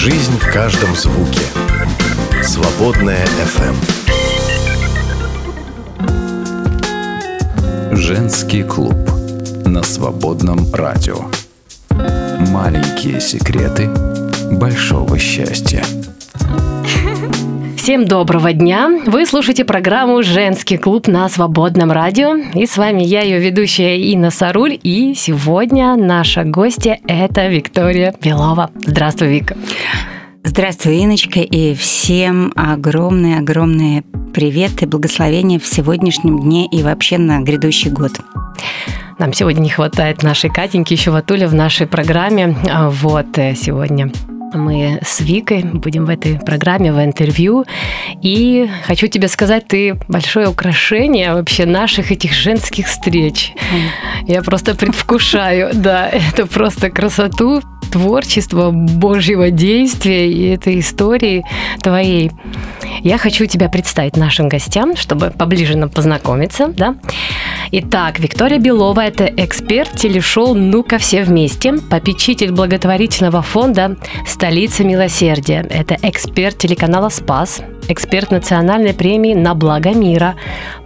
Жизнь в каждом звуке. Свободная FM. Женский клуб на свободном радио. Маленькие секреты большого счастья. Всем доброго дня! Вы слушаете программу «Женский клуб» на Свободном радио. И с вами я, ее ведущая Инна Саруль. И сегодня наша гостья – это Виктория Белова. Здравствуй, Вика! Здравствуй, Иночка, и всем огромные-огромные привет и благословения в сегодняшнем дне и вообще на грядущий год. Нам сегодня не хватает нашей Катеньки еще Ватуля в нашей программе. А вот э, сегодня мы с Викой будем в этой программе, в интервью. И хочу тебе сказать, ты большое украшение вообще наших этих женских встреч. Я просто предвкушаю, да, это просто красоту, творчество Божьего действия и этой истории твоей. Я хочу тебя представить нашим гостям, чтобы поближе нам познакомиться, да. Итак, Виктория Белова – это эксперт телешоу «Ну-ка все вместе», попечитель благотворительного фонда «Столица милосердия». Это эксперт телеканала «Спас», эксперт национальной премии «На благо мира»,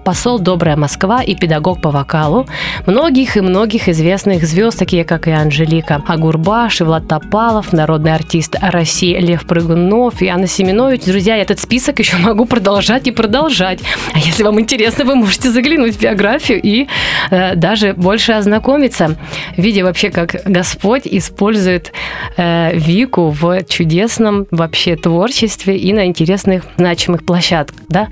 посол «Добрая Москва» и педагог по вокалу. Многих и многих известных звезд, такие как и Анжелика Агурбаш, и Влад Топалов, народный артист России Лев Прыгунов и Анна Семенович. Друзья, этот список еще могу продолжать и продолжать. А если вам интересно, вы можете заглянуть в биографию и э, даже больше ознакомиться, видя вообще, как Господь использует э, Вику в чудесном вообще творчестве и на интересных, значимых площадках. Да?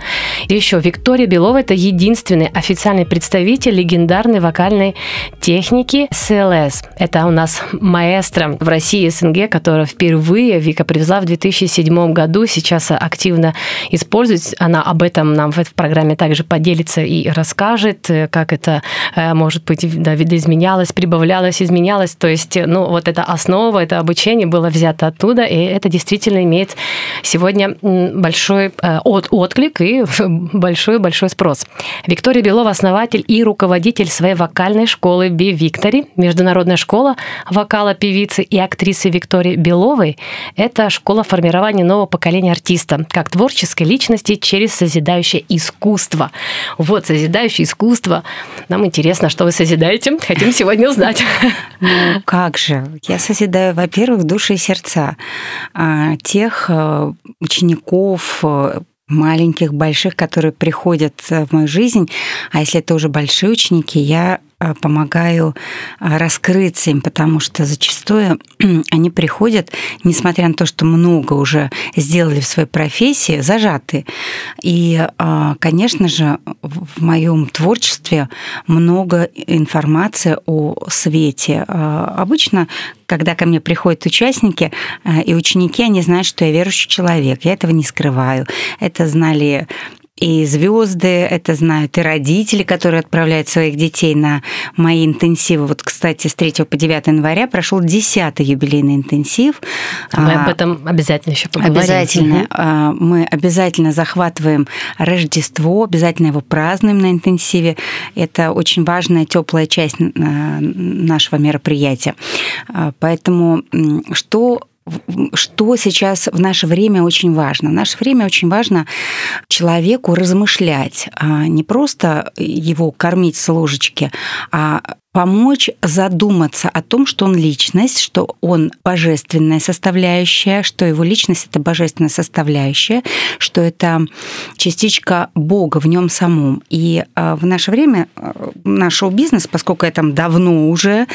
И еще Виктория Белова – это единственный официальный представитель легендарной вокальной техники СЛС. Это у нас маэстро в России СНГ, которая впервые Вика привезла в 2007 году, сейчас активно использует. Она об этом нам в этой программе также поделится и расскажет, как это, э, может быть, да, видоизменялось, прибавлялось, изменялось. То есть, ну, вот эта основа, это обучение было взято оттуда, и это действительно имеет сегодня большой э, от, отклик и большой-большой спрос. Виктория Белова – основатель и руководитель своей вокальной школы Би Виктори, международная школа вокала певицы и актрисы Виктории Беловой. Это школа формирования нового поколения артиста, как творческой личности через созидающее искусство. Вот, созидающее искусство. Нам интересно, что вы созидаете. Хотим сегодня узнать. Ну, как же. Я созидаю, во-первых, души и сердца а, тех э, учеников, э, маленьких, больших, которые приходят э, в мою жизнь. А если это уже большие ученики, я помогаю э, раскрыться им, потому что зачастую они приходят, несмотря на то, что много уже сделали в своей профессии, зажаты. И, конечно же, в моем творчестве много информации о свете. Обычно когда ко мне приходят участники и ученики, они знают, что я верующий человек. Я этого не скрываю. Это знали и звезды, это знают и родители, которые отправляют своих детей на мои интенсивы. Вот, кстати, с 3 по 9 января прошел 10-й юбилейный интенсив. Мы об а, этом обязательно еще поговорим. Обязательно. Угу. Мы обязательно захватываем Рождество, обязательно его празднуем на интенсиве. Это очень важная, теплая часть нашего мероприятия. А, поэтому что что сейчас в наше время очень важно? В наше время очень важно человеку размышлять, а не просто его кормить с ложечки, а помочь задуматься о том, что он личность, что он божественная составляющая, что его личность это божественная составляющая, что это частичка Бога в нем самом. И а, в наше время а, наш шоу-бизнес, поскольку я там давно уже,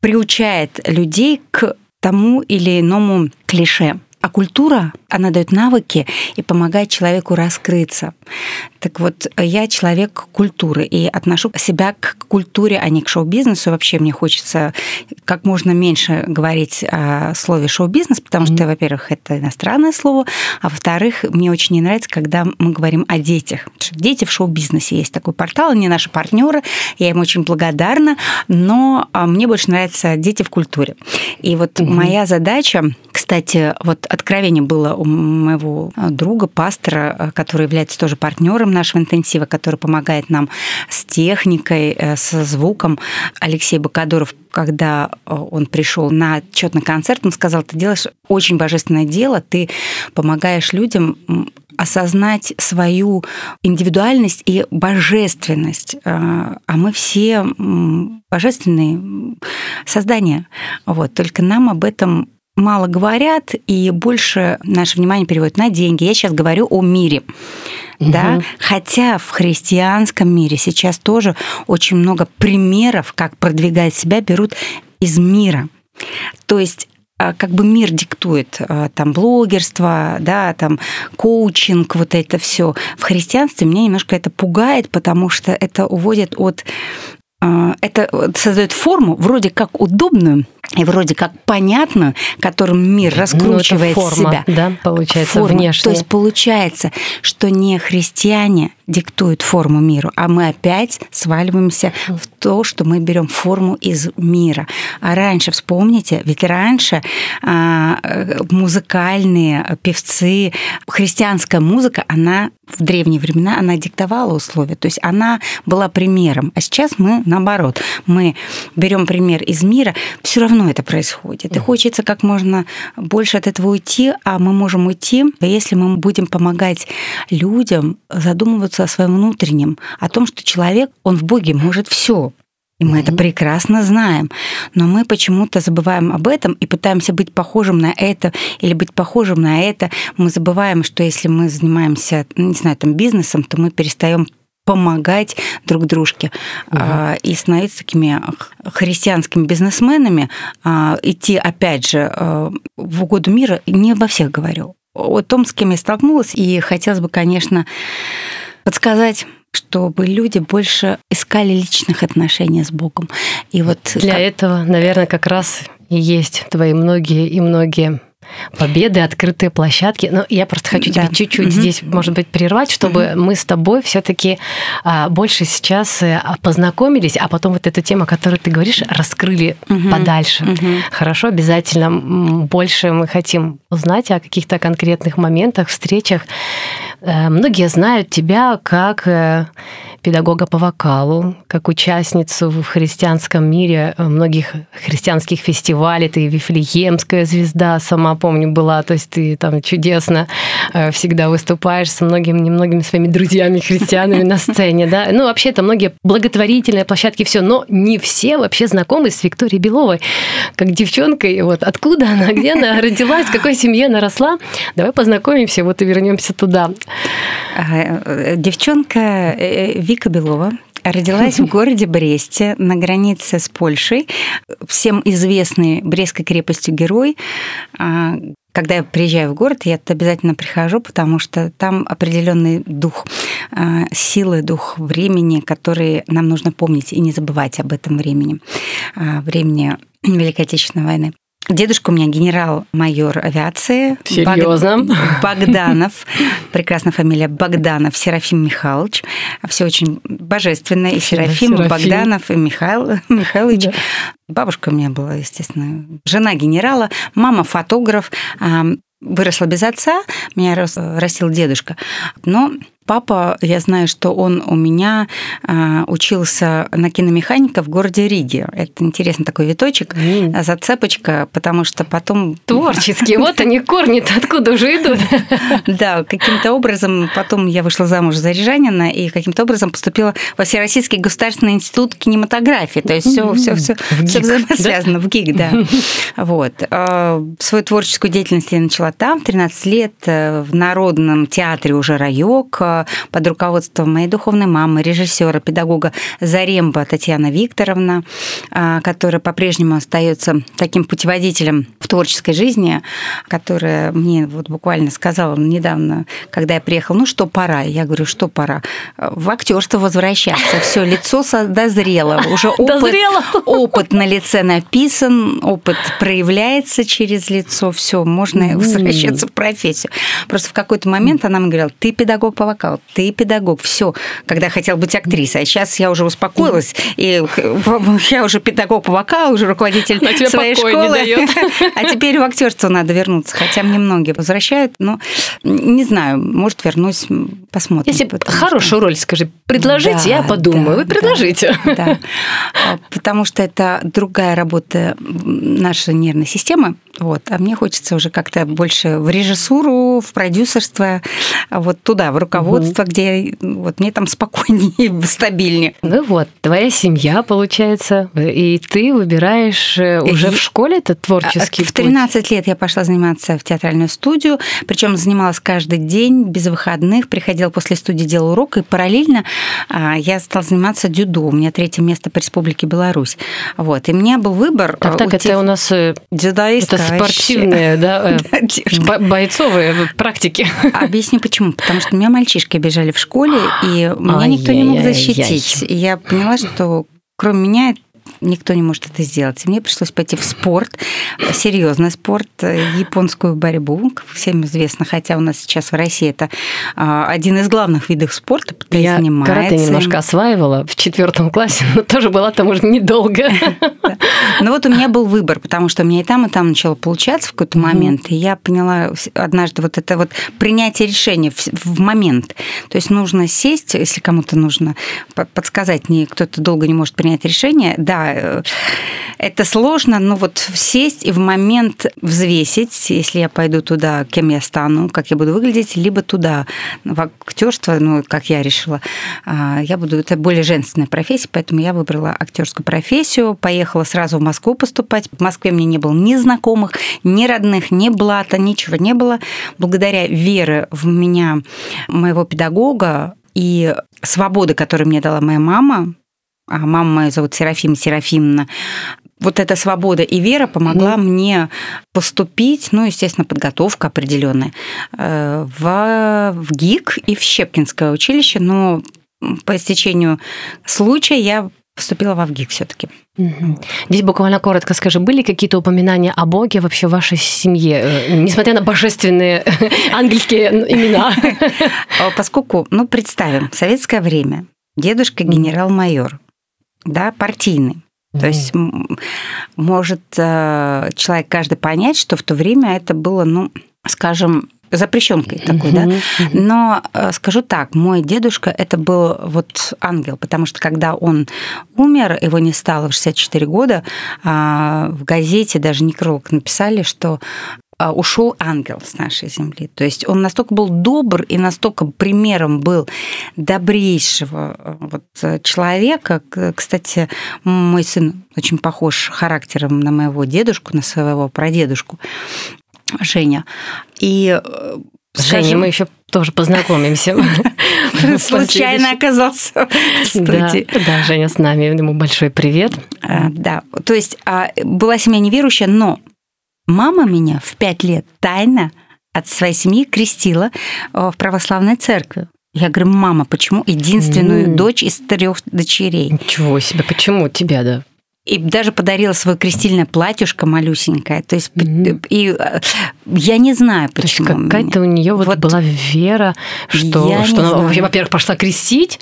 приучает людей к тому или иному клише. А культура, она дает навыки и помогает человеку раскрыться. Так вот, я человек культуры и отношу себя к культуре, а не к шоу-бизнесу. Вообще мне хочется как можно меньше говорить о слове шоу-бизнес, потому mm-hmm. что, во-первых, это иностранное слово, а во-вторых, мне очень не нравится, когда мы говорим о детях. Дети в шоу-бизнесе есть такой портал, они наши партнеры, я им очень благодарна, но а, мне больше нравятся дети в культуре. И вот mm-hmm. моя задача Кстати, вот откровение было у моего друга, пастора, который является тоже партнером нашего интенсива, который помогает нам с техникой, э, со звуком. Алексей Бакадоров, когда э, он пришел на отчетный концерт, он сказал, ты делаешь очень божественное дело, ты помогаешь людям осознать свою индивидуальность и божественность. Э, а мы все божественные создания. Вот. Только нам об этом мало говорят, и больше наше внимание переводят на деньги. Я сейчас говорю о мире. Угу. Да? Хотя в христианском мире сейчас тоже очень много примеров, как продвигать себя, берут из мира. То есть а, как бы мир диктует а, там блогерство, да, там коучинг, вот это все. В христианстве меня немножко это пугает, потому что это уводит от а, это создает форму вроде как удобную, и вроде как понятно, которым мир ну, раскручивает ну, форма, себя. Да, получается, форма. внешне. То есть получается, что не христиане диктуют форму миру, а мы опять сваливаемся в то, что мы берем форму из мира. А раньше, вспомните, ведь раньше а, музыкальные певцы, христианская музыка, она в древние времена, она диктовала условия, то есть она была примером. А сейчас мы наоборот, мы берем пример из мира, все равно равно это происходит. И хочется как можно больше от этого уйти, а мы можем уйти, если мы будем помогать людям задумываться о своем внутреннем, о том, что человек, он в Боге может все. И мы mm-hmm. это прекрасно знаем. Но мы почему-то забываем об этом и пытаемся быть похожим на это или быть похожим на это. Мы забываем, что если мы занимаемся, не знаю, там бизнесом, то мы перестаем помогать друг дружке угу. и становиться такими христианскими бизнесменами, а, идти, опять же, а, в угоду мира, не обо всех говорю. О том, с кем я столкнулась, и хотелось бы, конечно, подсказать чтобы люди больше искали личных отношений с Богом. И вот для как... этого, наверное, как раз и есть твои многие и многие победы, открытые площадки. Но я просто хочу да. тебя чуть-чуть угу. здесь, может быть, прервать, чтобы угу. мы с тобой все-таки а, больше сейчас э, познакомились, а потом вот эту тему, о которой ты говоришь, раскрыли угу. подальше. Угу. Хорошо, обязательно больше мы хотим узнать о каких-то конкретных моментах, встречах. Э, многие знают тебя как э, педагога по вокалу, как участницу в христианском мире многих христианских фестивалей. Ты Вифлеемская звезда, сама помню, была. То есть ты там чудесно э, всегда выступаешь с многими, немногими своими друзьями христианами на сцене. Да? Ну, вообще, это многие благотворительные площадки, все. Но не все вообще знакомы с Викторией Беловой, как девчонкой. Вот откуда она, где она родилась, в какой семье она росла. Давай познакомимся, вот и вернемся туда. Э, девчонка э, Вика Белова родилась в городе Бресте на границе с Польшей. Всем известный Брестской крепостью герой. А, когда я приезжаю в город, я обязательно прихожу, потому что там определенный дух а, силы, дух времени, который нам нужно помнить и не забывать об этом времени, а, времени Великой Отечественной войны. Дедушка у меня генерал-майор авиации. Серьезно? Богданов. Прекрасная фамилия Богданов Серафим Михайлович. Все очень божественно. И Серафим, Серафим. Богданов, и Михаил Михайлович. Да. Бабушка у меня была, естественно, жена генерала, мама фотограф. Выросла без отца, меня растил дедушка. Но Папа, я знаю, что он у меня э, учился на киномеханика в городе Риге. Это интересный такой виточек, mm. зацепочка, потому что потом... Творческие, вот они корни откуда уже идут. Да, каким-то образом потом я вышла замуж за Рижанина и каким-то образом поступила во Всероссийский государственный институт кинематографии. То есть все, все, все, все взаимосвязано в ГИК, да. Вот. А, свою творческую деятельность я начала там, 13 лет э, в Народном театре уже «Райок», под руководством моей духовной мамы, режиссера, педагога Заремба Татьяна Викторовна, а, которая по-прежнему остается таким путеводителем в творческой жизни, которая мне вот буквально сказала недавно, когда я приехала, ну что пора? Я говорю, что пора? В актерство возвращаться. Все, лицо дозрело. Уже опыт, опыт на лице написан, опыт проявляется через лицо. Все, можно возвращаться в профессию. Просто в какой-то момент она мне говорила, ты педагог по вокал, ты педагог, все. Когда хотел быть актрисой, а сейчас я уже успокоилась, и я уже педагог по вокалу, уже руководитель своей школы. А теперь в актерство надо вернуться, хотя мне многие возвращают, но не знаю, может вернусь, посмотрим. Если хорошую роль, скажи, предложите, да, я подумаю. Да, Вы предложите. Да, да. Потому что это другая работа нашей нервной системы, вот. А мне хочется уже как-то больше в режиссуру, в продюсерство, вот туда, в руководство, угу. где вот мне там спокойнее, стабильнее. Ну вот, твоя семья, получается, и ты выбираешь э, уже и... в школе этот творческий В 13 путь. лет я пошла заниматься в театральную студию, причем занималась каждый день, без выходных, приходила после студии, делала урок, и параллельно а, я стала заниматься дюдо. У меня третье место по Республике Беларусь. Вот. И у меня был выбор... Так, так, уйти... это у нас... Э, Дзюдоистка спортивные, да, э, бойцовые практики. Объясню почему. Потому что меня мальчишки бежали в школе, и меня никто не мог защитить. И я поняла, что кроме меня никто не может это сделать. И мне пришлось пойти в спорт, серьезный спорт, японскую борьбу, как всем известно, хотя у нас сейчас в России это а, один из главных видов спорта, Я занимается. карате немножко осваивала в четвертом классе, но тоже была там уже недолго. Ну вот у меня был выбор, потому что у меня и там, и там начало получаться в какой-то момент, и я поняла однажды вот это вот принятие решения в момент. То есть нужно сесть, если кому-то нужно подсказать, не кто-то долго не может принять решение, да, Э, это сложно, но вот сесть и в момент взвесить, если я пойду туда, кем я стану, как я буду выглядеть, либо туда, в актерство, ну, как я решила, а, я буду, это более женственная профессия, поэтому я выбрала актерскую профессию, поехала сразу в Москву поступать. В Москве мне не было ни знакомых, ни родных, ни блата, ничего не было. Благодаря вере в меня, моего педагога, и свободы, которую мне дала моя мама, а мама моя зовут Серафима Серафимовна, вот эта свобода и вера помогла mm. мне поступить, ну, естественно, подготовка определенная, э, в, в ГИК и в Щепкинское училище, но по истечению случая я поступила в ВГИК все-таки. Здесь буквально коротко скажи, были какие-то упоминания о Боге вообще в вашей семье, э, несмотря на божественные ангельские имена? Поскольку, ну, представим, советское время дедушка генерал-майор, да, партийный. Mm-hmm. То есть может э, человек каждый понять, что в то время это было, ну, скажем, запрещенкой такой, mm-hmm. да. Но э, скажу так, мой дедушка это был вот ангел, потому что когда он умер, его не стало в 64 года, а, в газете даже некролог написали, что ушел ангел с нашей земли. То есть он настолько был добр и настолько примером был добрейшего э, вот э, человека. Кстати, мой сын очень похож характером на моего дедушку, на своего прадедушку Женя. И э, Скажем, Женя, мы еще тоже познакомимся. Случайно оказался в студии. Да, да, Женя с нами, ему большой привет. А, да, то есть а, была семья неверующая, но Мама меня в пять лет тайно от своей семьи крестила э, в православной церкви. Я говорю, мама, почему единственную mm. дочь из трех дочерей? Ничего себе, почему тебя, да? И даже подарила свое крестильное платьюшко малюсенькое. То есть, mm-hmm. и э, я не знаю, почему. Какая-то у нее вот, вот была вера, что, что она, во-первых, пошла крестить,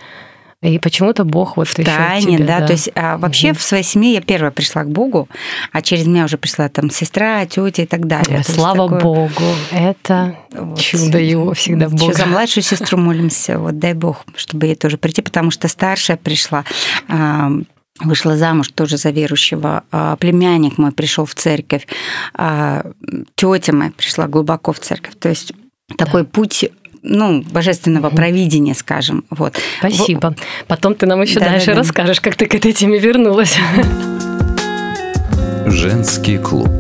и почему-то Бог вот в тайне, тебе, да, да. То есть а, вообще угу. в своей семье я первая пришла к Богу, а через меня уже пришла там сестра, тетя и так далее. Ой, слава такое... Богу, это вот. чудо его всегда Бог. Еще за младшую сестру молимся, вот дай Бог, чтобы ей тоже прийти, потому что старшая пришла вышла замуж тоже за верующего, а, племянник мой пришел в церковь, а, тетя моя пришла глубоко в церковь. То есть такой да. путь ну, божественного угу. провидения, скажем. Вот. Спасибо. Потом ты нам еще да, дальше да, да. расскажешь, как ты к этой теме вернулась. Женский клуб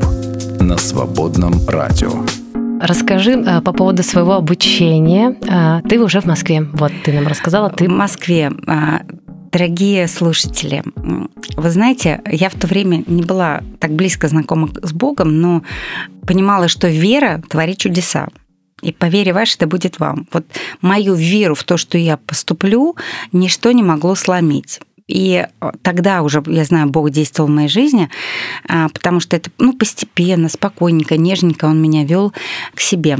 на свободном радио. Расскажи а, по поводу своего обучения. А, ты уже в Москве. Вот ты нам рассказала. Ты в Москве. А, дорогие слушатели, вы знаете, я в то время не была так близко знакома с Богом, но понимала, что вера творит чудеса. И по вере вашей это будет вам. Вот мою веру в то, что я поступлю, ничто не могло сломить. И э, тогда уже, я знаю, Бог действовал в моей жизни, а, потому что это ну, постепенно, спокойненько, нежненько Он меня вел к себе.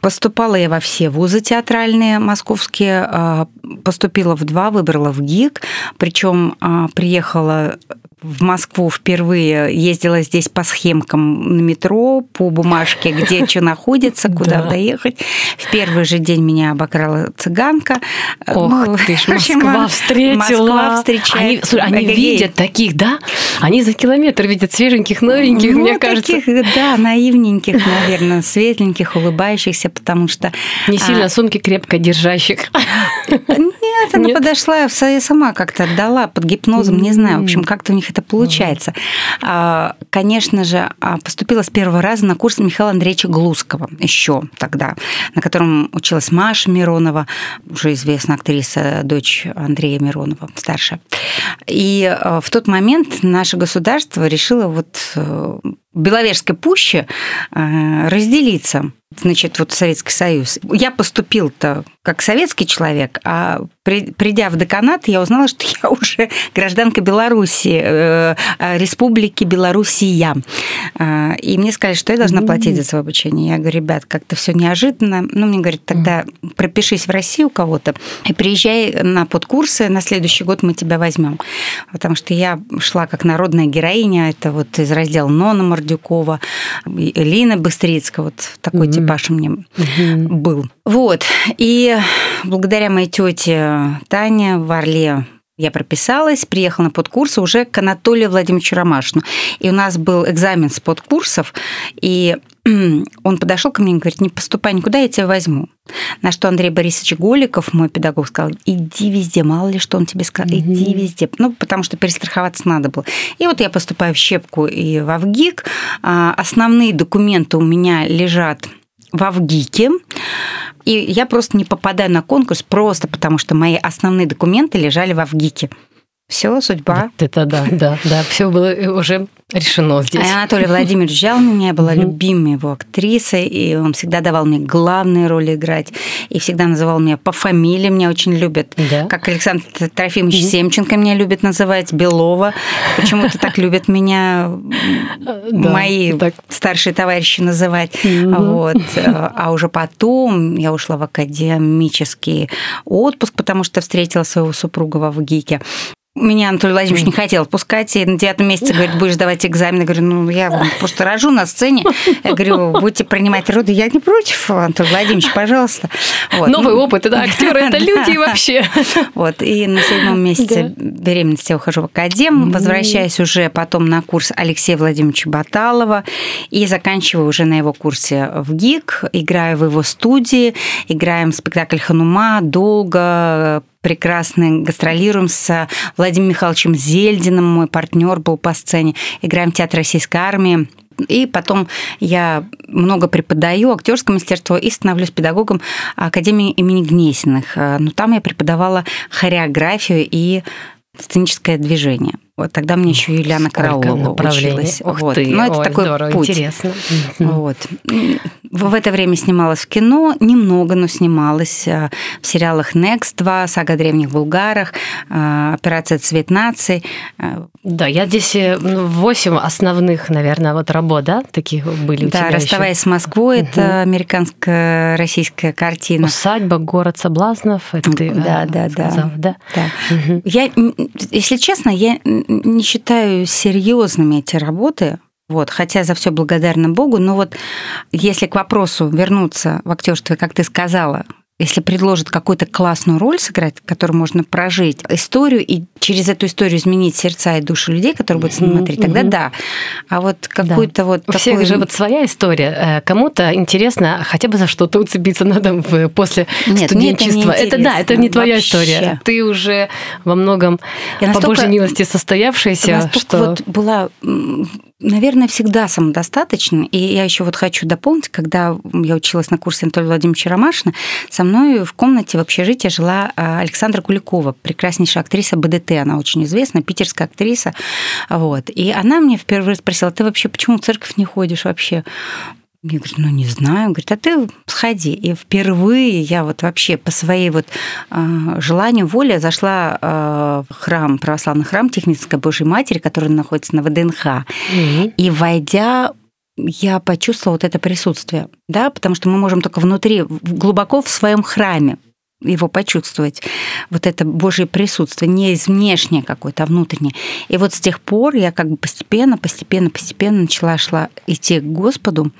Поступала я во все вузы театральные московские, а, поступила в два, выбрала в ГИК, причем а, приехала в Москву впервые, ездила здесь по схемкам на метро, по бумажке, где что находится, куда доехать. В первый же день меня обокрала цыганка. Ох ну, ты ж, Москва встретила. Москва встречает. Они, слушай, они видят таких, да? Они за километр видят свеженьких, новеньких, ну, мне кажется. таких, да, наивненьких, наверное, светленьких, улыбающихся, потому что... Не сильно а... сумки крепко держащих. Нет, она подошла, я сама как-то отдала под гипнозом, не знаю, в общем, как-то у них это получается. А, конечно же, а, поступила с первого раза на курс Михаила Андреевича Глузского еще тогда, на котором училась Маша Миронова, уже известная актриса, дочь Андрея Миронова, старшая. И а, в тот момент наше государство решило вот э, Беловежской пуще разделиться значит, вот Советский Союз. Я поступил-то как советский человек, а при, придя в деканат, я узнала, что я уже гражданка Беларуси, э, э Республики Белоруссия. Э, и мне сказали, что я должна платить за свое обучение. Я говорю, ребят, как-то все неожиданно. Ну, мне говорят, тогда пропишись в Россию у кого-то и приезжай на подкурсы, на следующий год мы тебя возьмем. Потому что я шла как народная героиня, это вот из раздела Нона Мордюкова, Лина Быстрицкая, вот такой mm-hmm типаж у меня был. Вот. И благодаря моей тете Тане в Орле я прописалась, приехала на подкурсы уже к Анатолию Владимировичу Ромашину. И у нас был экзамен с подкурсов, и он подошел ко мне и говорит, не поступай никуда, я тебя возьму. На что Андрей Борисович Голиков, мой педагог, сказал, иди везде, мало ли что он тебе сказал, иди везде. Ну, потому что перестраховаться надо было. И вот я поступаю в Щепку и в Авгик. А, основные документы у меня лежат в Авгике. И я просто не попадаю на конкурс просто потому, что мои основные документы лежали в Авгике. Все, судьба. Вот это да, да, да. Все было уже решено здесь. А Анатолий Владимирович взял меня, я была любимой его актрисой, и он всегда давал мне главные роли играть, и всегда называл меня по фамилии, меня очень любят. Да? Как Александр Трофимович Семченко меня любит называть, Белова. Почему-то так любят меня мои старшие товарищи называть. Вот. А уже потом я ушла в академический отпуск, потому что встретила своего супруга в Авгике. Меня Анатолий Владимирович не хотел отпускать, и на девятом месяце говорит, будешь давать экзамен. Я говорю, ну, я просто рожу на сцене. Я говорю, будете принимать роды. Я не против, Анатолий Владимирович, пожалуйста. Вот. Новый опыт, да, актеры это люди вообще. Вот, и на седьмом месяце беременности я ухожу в академ, возвращаюсь уже потом на курс Алексея Владимировича Баталова и заканчиваю уже на его курсе в ГИК, играю в его студии, играем спектакль «Ханума» долго, прекрасно гастролируем с Владимиром Михайловичем Зельдиным, мой партнер был по сцене, играем в Театр Российской Армии. И потом я много преподаю актерское мастерство и становлюсь педагогом Академии имени Гнесиных. Но там я преподавала хореографию и сценическое движение. Вот тогда мне еще Юлиана Караулова училась. Ух вот. ты, ну, это Ой, такой здорово, путь. интересно. Вот. В это время снималась в кино, немного, но снималась э, в сериалах Next 2, Сага древних булгарах, э, Операция Цвет наций. Э, да, я здесь восемь основных, наверное, вот работ, да, таких были у да, тебя «Расставаясь еще. с Москвой» угу. это американская российская картина. «Усадьба», «Город соблазнов», это ты да, да, сказала, да. да. да. Угу. Я, если честно, я не считаю серьезными эти работы, вот, хотя за все благодарна Богу, но вот если к вопросу вернуться в актерство, как ты сказала, если предложат какую-то классную роль сыграть, которую можно прожить, историю и через эту историю изменить сердца и души людей, которые будут смотреть, mm-hmm. тогда да. А вот какую-то да. вот... У всех такой... же вот своя история. Э, кому-то интересно хотя бы за что-то уцепиться надо после Нет, студенчества. Это, это да, это не твоя Вообще. история. Ты уже во многом Я по Божьей милости состоявшаяся. Что... вот была наверное, всегда самодостаточна. И я еще вот хочу дополнить, когда я училась на курсе Анатолия Владимировича Ромашина, со мной в комнате в общежитии жила а, Александра Куликова, прекраснейшая актриса БДТ, она очень известна, питерская актриса. Вот. И она мне впервые спросила, ты вообще почему в церковь не ходишь вообще? Я говорю, ну не знаю. Говорит, а ты сходи. И впервые я вот вообще по своей вот э, желанию, воле зашла э, в храм, православный храм Технической Божьей Матери, который находится на ВДНХ. Угу. И войдя я почувствовала вот это присутствие, да, потому что мы можем только внутри, глубоко в своем храме его почувствовать, вот это Божье присутствие, не из внешнее какое-то, а внутреннее. И вот с тех пор я как бы постепенно, постепенно, постепенно начала шла идти к Господу.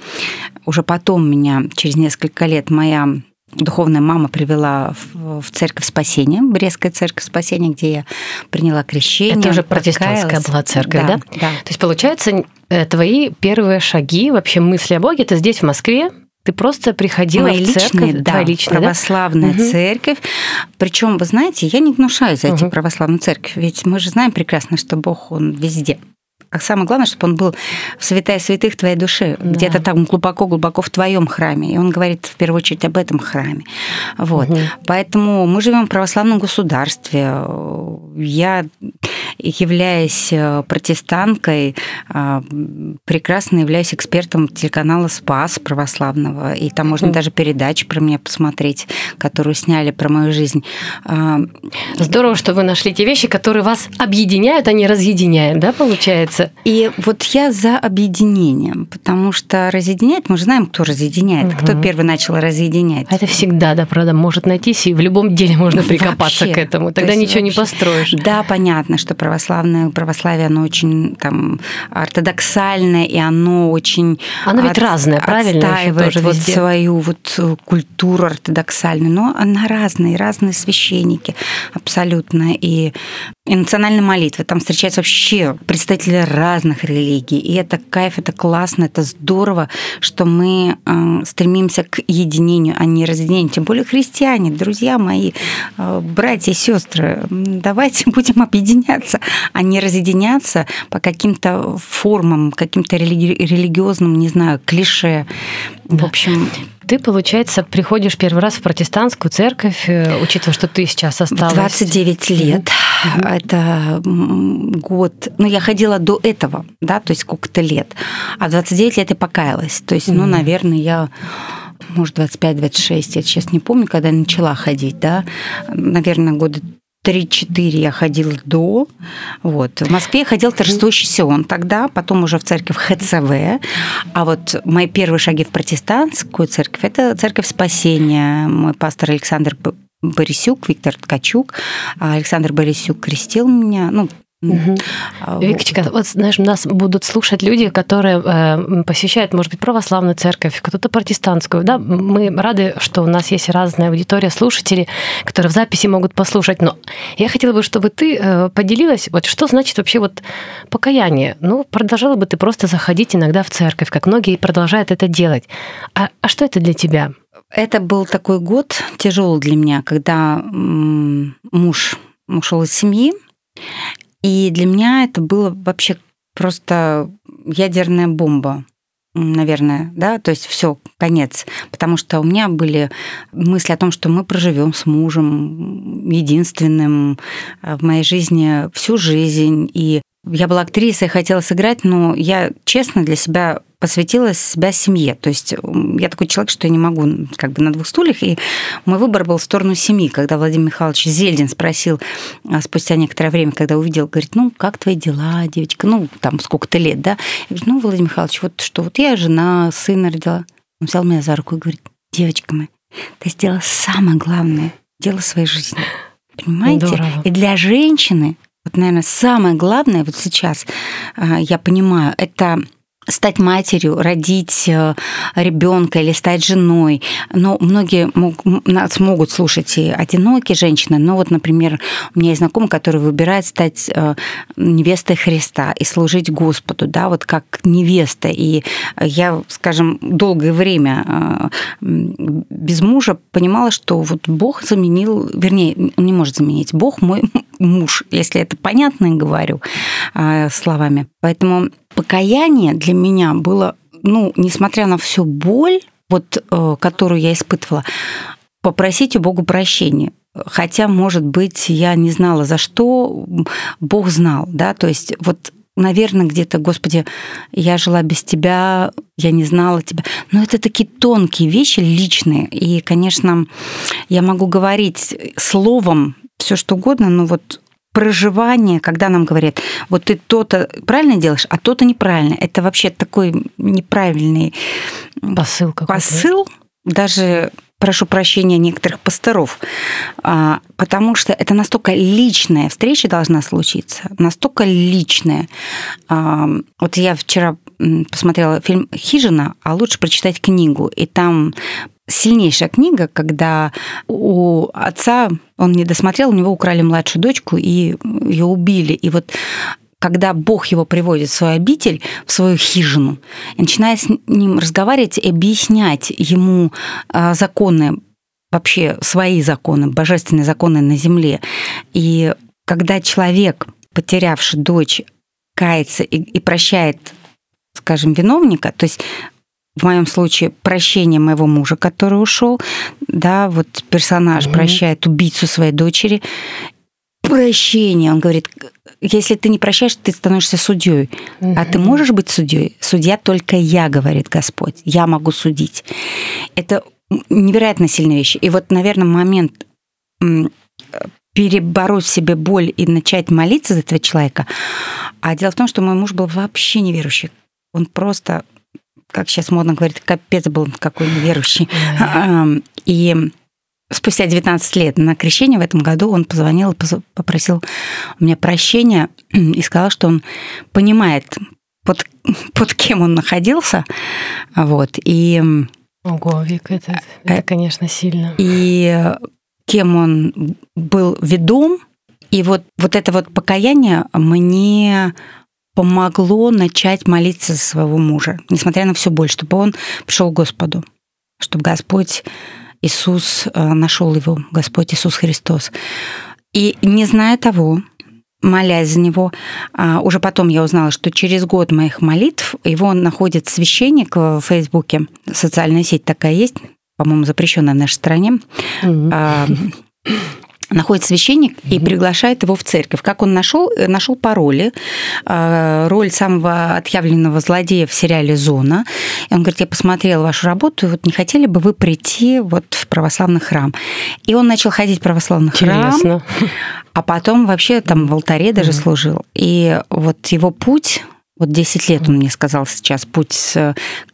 Уже потом меня через несколько лет моя духовная мама привела в, церковь спасения, Брестская церковь спасения, где я приняла крещение. Это уже протестантская была церковь, да? Да, да. То есть, получается, э, твои первые шаги, вообще мысли о Боге, это здесь, в Москве, ты просто приходила Мои в церковь, личные, да, личные, православная да? церковь. Причем, вы знаете, я не гнушаюсь зайти угу. в православную церковь, ведь мы же знаем прекрасно, что Бог, Он везде. А самое главное, чтобы он был в святая святых твоей души, да. где-то там глубоко-глубоко в твоем храме. И он говорит в первую очередь об этом храме. Вот. Угу. Поэтому мы живем в православном государстве. Я являясь э, протестанткой, э, прекрасно являюсь экспертом телеканала «Спас» православного. И там можно даже передачи про меня посмотреть, которую сняли про мою жизнь. А, Здорово, что вы нашли те вещи, которые вас объединяют, а не разъединяют, да, получается? И вот я за объединением, потому что разъединять, мы же знаем, кто разъединяет, угу. кто первый начал разъединять. Это всегда, да, правда, может найтись, и в любом деле можно прикопаться вообще, к этому. Тогда ничего вообще. не построишь. Да, понятно, что православное православие, оно очень там ортодоксальное, и оно очень... Оно ведь от, разное, правильно? Отстаивает вот везде. свою вот культуру ортодоксальную, но она разная, разные священники абсолютно. И и национальная молитва. Там встречаются вообще представители разных религий. И это кайф, это классно, это здорово, что мы э, стремимся к единению, а не разъединению. Тем более христиане, друзья мои, э, братья и сестры, давайте будем объединяться, а не разъединяться по каким-то формам, каким-то религи- религиозным, не знаю, клише. В общем, ты, получается, приходишь первый раз в протестантскую церковь, э, учитывая, что ты сейчас осталась... 29 лет. Mm-hmm. Это год... Ну, я ходила до этого, да, то есть сколько-то лет. А 29 лет я покаялась. То есть, mm-hmm. ну, наверное, я может, 25-26, я сейчас не помню, когда я начала ходить, да, наверное, года 3-4 я ходила до. Вот. В Москве я ходила торжествующий Сион тогда, потом уже в церковь ХЦВ. А вот мои первые шаги в протестантскую церковь – это церковь спасения. Мой пастор Александр Борисюк, Виктор Ткачук. Александр Борисюк крестил меня, ну, Угу. Викочка, вот знаешь, нас будут слушать люди, которые э, посещают, может быть, православную церковь, кто-то протестантскую. Да, мы рады, что у нас есть разная аудитория слушателей, которые в записи могут послушать. Но я хотела бы, чтобы ты э, поделилась, вот что значит вообще вот покаяние. Ну, продолжала бы ты просто заходить иногда в церковь, как многие продолжают это делать. А, а что это для тебя? Это был такой год тяжелый для меня, когда муж ушел из семьи, и для меня это было вообще просто ядерная бомба наверное, да, то есть все, конец, потому что у меня были мысли о том, что мы проживем с мужем единственным э, в моей жизни всю жизнь, и я была актрисой, хотела сыграть, но я честно для себя посвятила себя семье. То есть я такой человек, что я не могу как бы на двух стульях. И мой выбор был в сторону семьи. Когда Владимир Михайлович Зельдин спросил а, спустя некоторое время, когда увидел, говорит, ну, как твои дела, девочка? Ну, там, сколько-то лет, да? Я говорю, ну, Владимир Михайлович, вот что, вот я жена, сына родила. Он взял меня за руку и говорит, девочка моя, ты сделала самое главное дело своей жизни. Понимаете? Здорово. И для женщины вот, наверное, самое главное вот сейчас, а, я понимаю, это стать матерью, родить э, ребенка или стать женой. Но многие мог, нас могут слушать и одинокие женщины. Но вот, например, у меня есть знакомый, который выбирает стать э, невестой Христа и служить Господу, да, вот как невеста. И я, скажем, долгое время э, без мужа понимала, что вот Бог заменил, вернее, он не может заменить, Бог мой муж, если это понятно говорю словами. Поэтому покаяние для меня было, ну, несмотря на всю боль, вот, э, которую я испытывала, попросить у Бога прощения. Хотя, может быть, я не знала, за что Бог знал, да, то есть вот наверное, где-то, Господи, я жила без Тебя, я не знала Тебя. Но это такие тонкие вещи, личные. И, конечно, я могу говорить словом все что угодно, но вот проживание, когда нам говорят, вот ты то-то правильно делаешь, а то-то неправильно. Это вообще такой неправильный посыл. Посыл, даже прошу прощения некоторых пасторов, а, потому что это настолько личная встреча должна случиться, настолько личная. А, вот я вчера посмотрела фильм «Хижина», а лучше прочитать книгу, и там сильнейшая книга, когда у отца он не досмотрел, у него украли младшую дочку и ее убили. И вот когда Бог его приводит в свою обитель, в свою хижину, и начинает с ним разговаривать и объяснять ему а, законы, вообще свои законы, божественные законы на земле. И когда человек, потерявший дочь, кается и, и прощает, скажем, виновника, то есть в моем случае прощение моего мужа, который ушел, да, вот персонаж mm-hmm. прощает убийцу своей дочери, прощение, он говорит, если ты не прощаешь, ты становишься судьей. Mm-hmm. А ты можешь быть судьей? Судья только я, говорит Господь. Я могу судить. Это невероятно сильная вещь. И вот, наверное, момент перебороть в себе боль и начать молиться за этого человека. А дело в том, что мой муж был вообще неверующий. Он просто как сейчас модно говорить, капец был какой неверующий. И спустя 19 лет на крещение в этом году он позвонил, попросил у меня прощения и сказал, что он понимает, под, под кем он находился. Вот, и... Ого, Вик, это, это, э, конечно, сильно. И кем он был ведом. И вот, вот это вот покаяние мне помогло начать молиться за своего мужа, несмотря на все боль, чтобы он пришел к Господу, чтобы Господь Иисус э, нашел его, Господь Иисус Христос. И не зная того, молясь за него, а, уже потом я узнала, что через год моих молитв его находит священник в Фейсбуке, социальная сеть такая есть, по-моему, запрещенная в нашей стране. Mm-hmm находит священник и приглашает его в церковь. Как он нашел? Нашел по роли. А, роль самого отъявленного злодея в сериале «Зона». И он говорит, я посмотрел вашу работу, вот не хотели бы вы прийти вот в православный храм? И он начал ходить в православный Интересно. храм, а потом вообще там в алтаре даже mm служил. И вот его путь вот 10 лет он мне сказал сейчас путь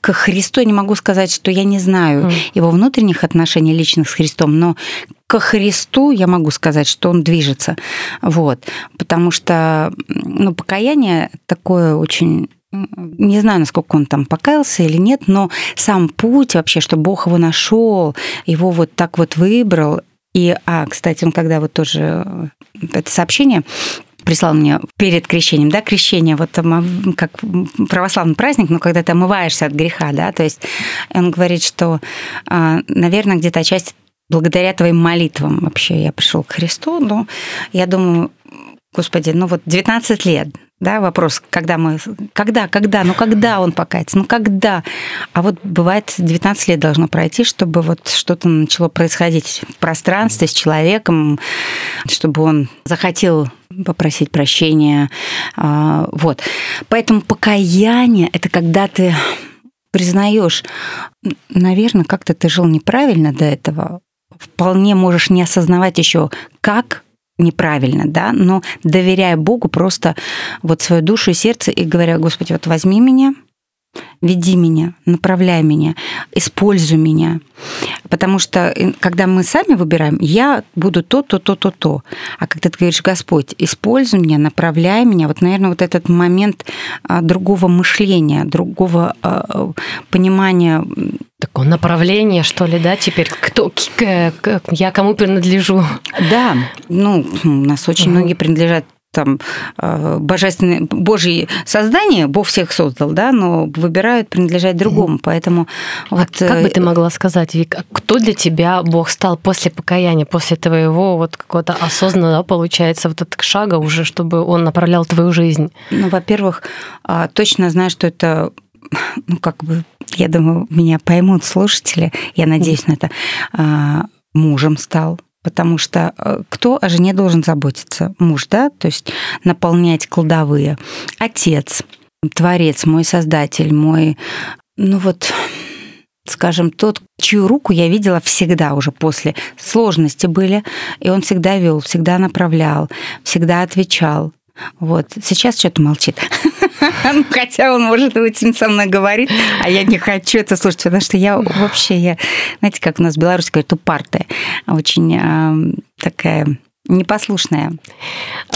к Христу. Я не могу сказать, что я не знаю его внутренних отношений личных с Христом, но ко Христу я могу сказать, что он движется. Вот. Потому что ну, покаяние такое очень не знаю, насколько он там покаялся или нет, но сам путь вообще, что Бог его нашел, его вот так вот выбрал. И, а, кстати, он когда вот тоже это сообщение прислал мне перед крещением, да, крещение, вот как православный праздник, но когда ты омываешься от греха, да, то есть он говорит, что, а, наверное, где-то часть благодаря твоим молитвам вообще я пришел к Христу, но я думаю, Господи, ну вот 19 лет, да, вопрос, когда мы, когда, когда, ну когда он покается, ну когда? А вот бывает 19 лет должно пройти, чтобы вот что-то начало происходить в пространстве с человеком, чтобы он захотел попросить прощения, а, вот. Поэтому покаяние – это когда ты признаешь, наверное, как-то ты жил неправильно до этого, вполне можешь не осознавать еще, как неправильно, да, но доверяя Богу просто вот свою душу и сердце и говоря, Господи, вот возьми меня, веди меня, направляй меня, используй меня. Потому что э, когда мы сами выбираем, я буду то, то, то, то, то. А когда ты говоришь, Господь, используй меня, направляй меня, вот, наверное, вот этот момент а, другого мышления, другого а, понимания Такое направление, что ли, да, теперь кто, я кому принадлежу? Да, ну, у нас очень угу. многие принадлежат там э, божественное, Божье создание, Бог всех создал, да, но выбирают принадлежать другому, поэтому а вот... Как бы э, ты могла сказать, Вика, кто для тебя Бог стал после покаяния, после твоего вот какого-то осознанного, получается, вот этого шага уже, чтобы он направлял твою жизнь? Ну, во-первых, а, точно знаю, что это ну, как бы, я думаю, меня поймут слушатели, я надеюсь на это, а, мужем стал, потому что э, кто о жене должен заботиться? Муж, да, то есть наполнять кладовые. Отец, творец, мой создатель, мой, ну вот, скажем, тот, чью руку я видела всегда уже после. Сложности были, и он всегда вел, всегда направлял, всегда отвечал. Вот. Сейчас что-то молчит. Ну, хотя он, может быть, со мной говорит, а я не хочу это слушать, потому что я вообще, я, знаете, как у нас в Беларуси говорят, упартая, очень э, такая непослушная.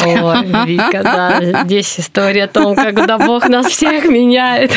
О, Вика, да, здесь история о том, когда Бог нас всех меняет.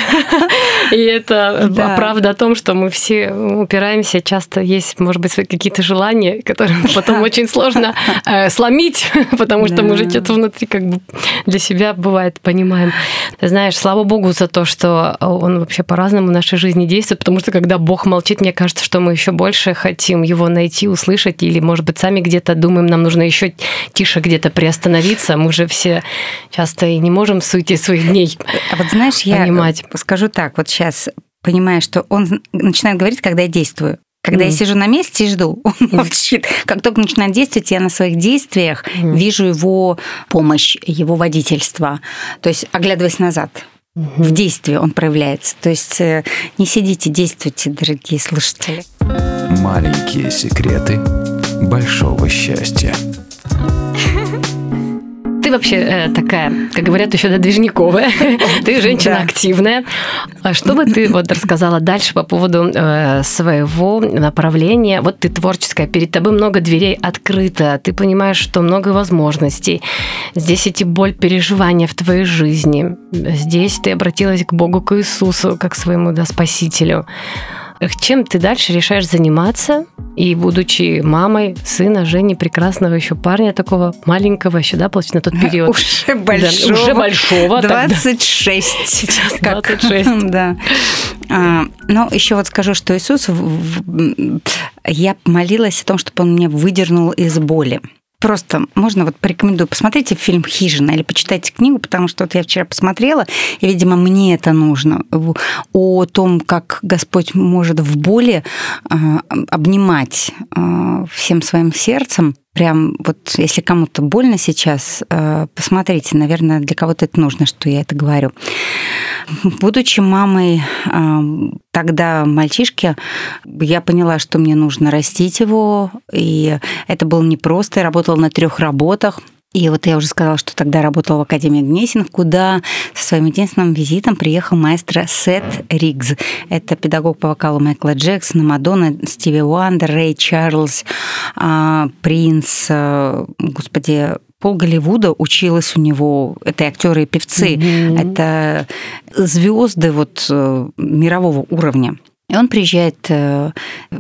И это да. правда о том, что мы все упираемся, часто есть, может быть, какие-то желания, которые потом очень сложно э, сломить, потому что да. мы же что-то внутри как бы для себя бывает понимаем. Ты знаешь, слава Богу за то, что он вообще по-разному в нашей жизни действует, потому что когда Бог молчит, мне кажется, что мы еще больше хотим его найти, услышать, или, может быть, сами где-то думаем, нам нужно еще еще тише где-то приостановиться. Мы же все часто и не можем в суете своих дней А вот знаешь, понимать. я скажу так, вот сейчас понимаю, что он начинает говорить, когда я действую. Когда mm. я сижу на месте и жду, он молчит. Как только начинает действовать, я на своих действиях mm. вижу его помощь, его водительство. То есть, оглядываясь назад, в действии он проявляется. То есть э, не сидите, действуйте, дорогие слушатели. Маленькие секреты большого счастья. Ты вообще э, такая, как говорят, еще движниковая. Ты женщина активная. А что бы ты вот рассказала дальше по поводу э, своего направления? Вот ты творческая, перед тобой много дверей открыто, ты понимаешь, что много возможностей. Здесь эти боль, переживания в твоей жизни. Здесь ты обратилась к Богу, к Иисусу, как к своему да, спасителю. Чем ты дальше решаешь заниматься? И будучи мамой сына Жени, прекрасного еще парня, такого маленького еще, да, получается, на тот период. Уже большого. Да, уже большого. 26. Тогда. Сейчас 26. Да. А, но еще вот скажу, что Иисус, я молилась о том, чтобы он меня выдернул из боли. Просто можно вот порекомендую, посмотрите фильм «Хижина» или почитайте книгу, потому что вот я вчера посмотрела, и, видимо, мне это нужно, о том, как Господь может в боли а, обнимать а, всем своим сердцем прям вот если кому-то больно сейчас, а, посмотрите, наверное, для кого-то это нужно, что я это говорю. Будучи мамой тогда мальчишки, я поняла, что мне нужно растить его, и это было непросто. Я работала на трех работах. И вот я уже сказала, что тогда работала в Академии Гнесиных, куда со своим единственным визитом приехал маэстро Сет Ригз. Это педагог по вокалу Майкла Джексона, Мадонна, Стиви Уандер, Рэй Чарльз, а, Принц, а, господи, пол Голливуда училась у него. Это актеры и певцы, mm-hmm. это звезды вот э, мирового уровня. И он приезжает э,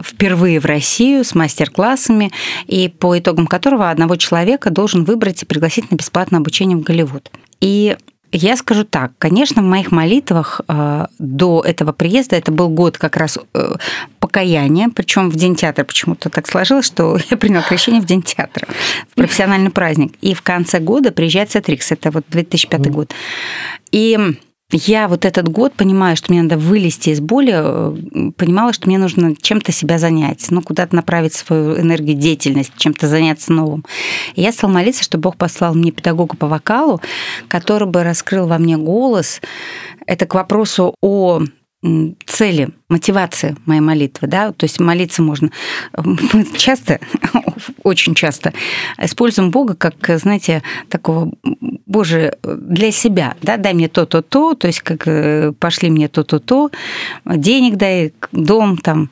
впервые в Россию с мастер-классами, и по итогам которого одного человека должен выбрать и пригласить на бесплатное обучение в Голливуд. И я скажу так, конечно, в моих молитвах э, до этого приезда, это был год как раз э, покаяния, причем в День театра почему-то так сложилось, что я приняла крещение в День театра, в профессиональный праздник. И в конце года приезжает Сетрикс, это вот 2005 год. И я вот этот год понимаю, что мне надо вылезти из боли, э, понимала, что мне нужно чем-то себя занять, ну, куда-то направить свою энергию, деятельность, чем-то заняться новым. И я стала молиться, чтобы Бог послал мне педагога по вокалу, который бы раскрыл во мне голос. Это к вопросу о цели, мотивации моей молитвы, да, то есть молиться можно. Часто, очень часто используем Бога как, знаете, такого, Боже, для себя, да, дай мне то-то, то, то есть как э, пошли мне то-то, то, денег дай, дом там,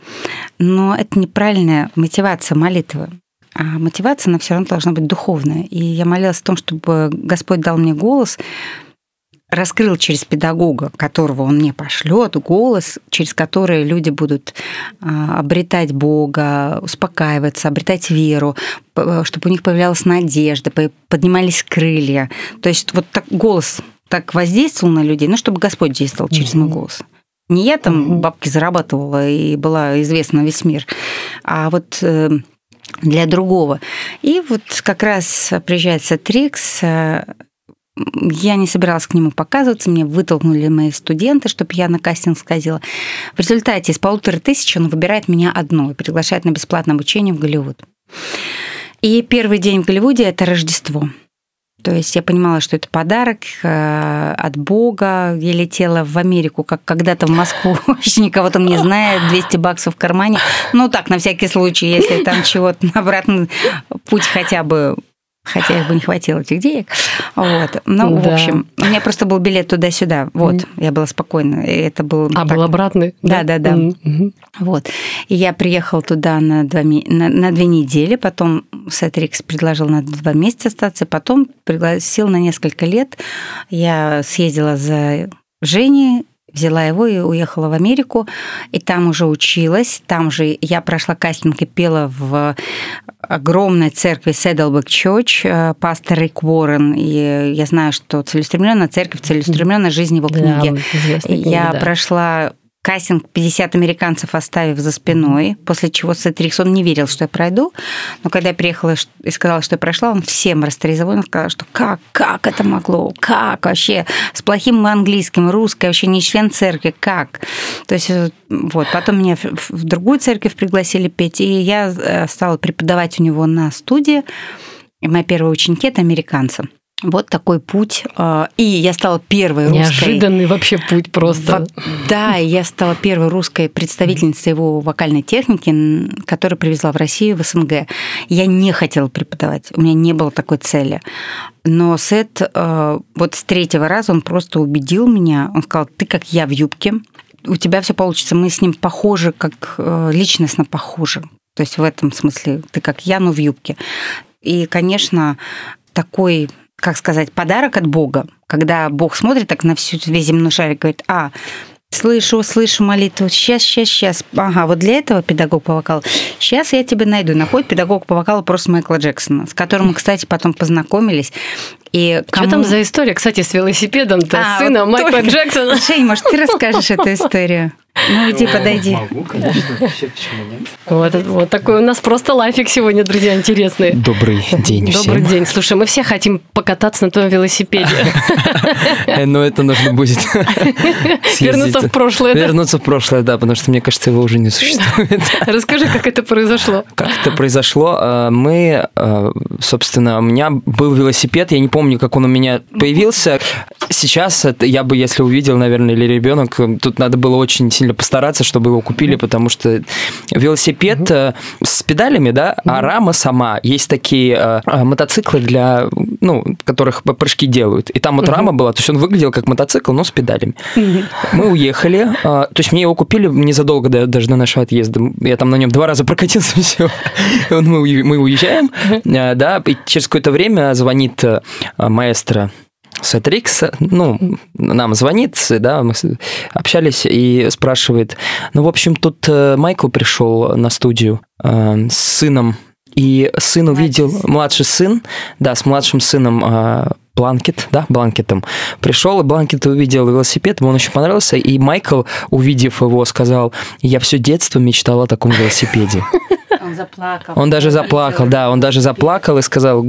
но это неправильная мотивация молитвы. А мотивация, она все равно должна быть духовная. И я молилась о том, чтобы Господь дал мне голос, раскрыл через педагога, которого он мне пошлет, голос, через который люди будут а, обретать Бога, успокаиваться, обретать веру, чтобы у них появлялась надежда, поднимались крылья. То есть вот так голос так воздействовал на людей, ну, чтобы Господь действовал через мой голос. Не я там бабки зарабатывала и была известна на весь мир, а вот э, для другого. И вот как раз приезжает Трикс, э, я не собиралась к нему показываться, мне вытолкнули мои студенты, чтобы я на кастинг сходила. В результате из полутора тысяч он выбирает меня одну и приглашает на бесплатное обучение в Голливуд. И первый день в Голливуде – это Рождество. То есть я понимала, что это подарок э, от Бога. Я летела в Америку, как когда-то в Москву. Еще никого там не знает, 200 баксов в кармане. Ну так, на всякий случай, если там чего-то на обратный путь хотя бы хотя их бы не хватило этих денег. Вот. Ну, да. в общем, у меня просто был билет туда-сюда. Вот, mm. я была спокойна. И это был... А, так... был обратный? Да, да, да. да. Mm-hmm. Вот. И я приехала туда на, два, на, на две недели, потом Сетрикс предложил на два месяца остаться, потом пригласил на несколько лет. Я съездила за Женей, взяла его и уехала в Америку, и там уже училась, там же я прошла кастинг и пела в огромной церкви Saddleback Church, э, пастор Рик Уоррен, и я знаю, что целеустремленная церковь, целеустремленная жизнь его книги. Да, я да. прошла кастинг 50 американцев оставив за спиной, после чего Сетрикс, он не верил, что я пройду, но когда я приехала и сказала, что я прошла, он всем растрезовал, он сказал, что как, как это могло, как вообще, с плохим английским, русской, вообще не член церкви, как? То есть э, вот, потом меня в другую церковь пригласили петь, и я э, стала преподавать у него на студии, и мои первые ученики – это американцы. Вот такой путь. А, и я стала первой русской... Неожиданный вообще путь просто. Да, я стала первой русской представительницей его вокальной техники, которую привезла в Россию, в СНГ. Я не хотела преподавать, у меня не было такой цели. Но Сет, а, вот с третьего раза он просто убедил меня, он сказал, ты как я в юбке, у тебя все получится, мы с ним похожи, как э, личностно похожи. То есть в этом смысле ты как я, но в юбке. И, конечно, такой как сказать, подарок от Бога, когда Бог смотрит так на всю весь земной шарик и говорит, а, слышу, слышу молитву, сейчас, сейчас, сейчас. Ага, вот для этого педагог по вокалу. Сейчас я тебе найду. Находит педагог по вокалу просто Майкла Джексона, с которым мы, кстати, потом познакомились. И кому... Что там за история, кстати, с велосипедом-то, а, сына вот Майкла только... Джексона? Жень, может, ты расскажешь эту историю? Ну, иди, подойди. Могу, конечно. Вообще, почему нет? Вот, вот такой у нас просто лайфик сегодня, друзья, интересный. Добрый день всем. Добрый день. Слушай, мы все хотим покататься на твоем велосипеде. Но ну, это нужно будет Вернуться в прошлое. Вернуться в прошлое, да, потому что, мне кажется, его уже не существует. Расскажи, как это произошло. Как это произошло? А, мы, собственно, у меня был велосипед, я не помню, как он у меня появился. Сейчас я бы, если увидел, наверное, или ребенок, тут надо было очень сильно сильно постараться, чтобы его купили, потому что велосипед mm с педалями, да, а рама сама, есть такие э, мотоциклы для, ну, которых прыжки делают. И там вот рама была, то есть он выглядел как мотоцикл, но с педалями. Мы уехали, э, то есть мне его купили незадолго до, даже до нашего отъезда. Я там на нем два раза прокатился, все. Мы, уезжаем, э, да, и через какое-то время звонит э, маэстро Сетрикс, ну, нам звонит, да, мы общались и спрашивает, ну, в общем, тут э, Майкл пришел на студию э, с сыном, и сын увидел, младший, младший сын, да, с младшим сыном э, Бланкет, да, Бланкетом, пришел, и Бланкет увидел велосипед, ему он очень понравился, и Майкл, увидев его, сказал, я все детство мечтал о таком велосипеде. Он заплакал. Он даже заплакал, да, он даже заплакал и сказал,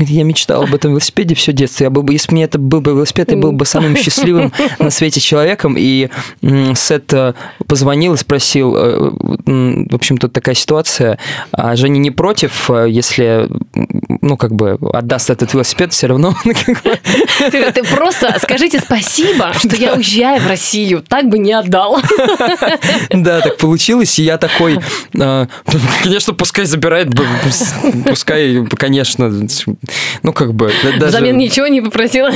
я мечтал об этом велосипеде все детство. Я был бы, если бы мне это был бы велосипед, я был бы самым счастливым на свете человеком. И Сет э, позвонил и спросил, э, в общем, тут такая ситуация, а Женя не против, э, если, ну, как бы, отдаст этот велосипед, все равно. Ты, просто скажите спасибо, что я уезжаю в Россию, так бы не отдал. Да, так получилось, и я такой, конечно, пускай забирает, пускай, конечно, ну, как бы... Взамен ничего не попросила?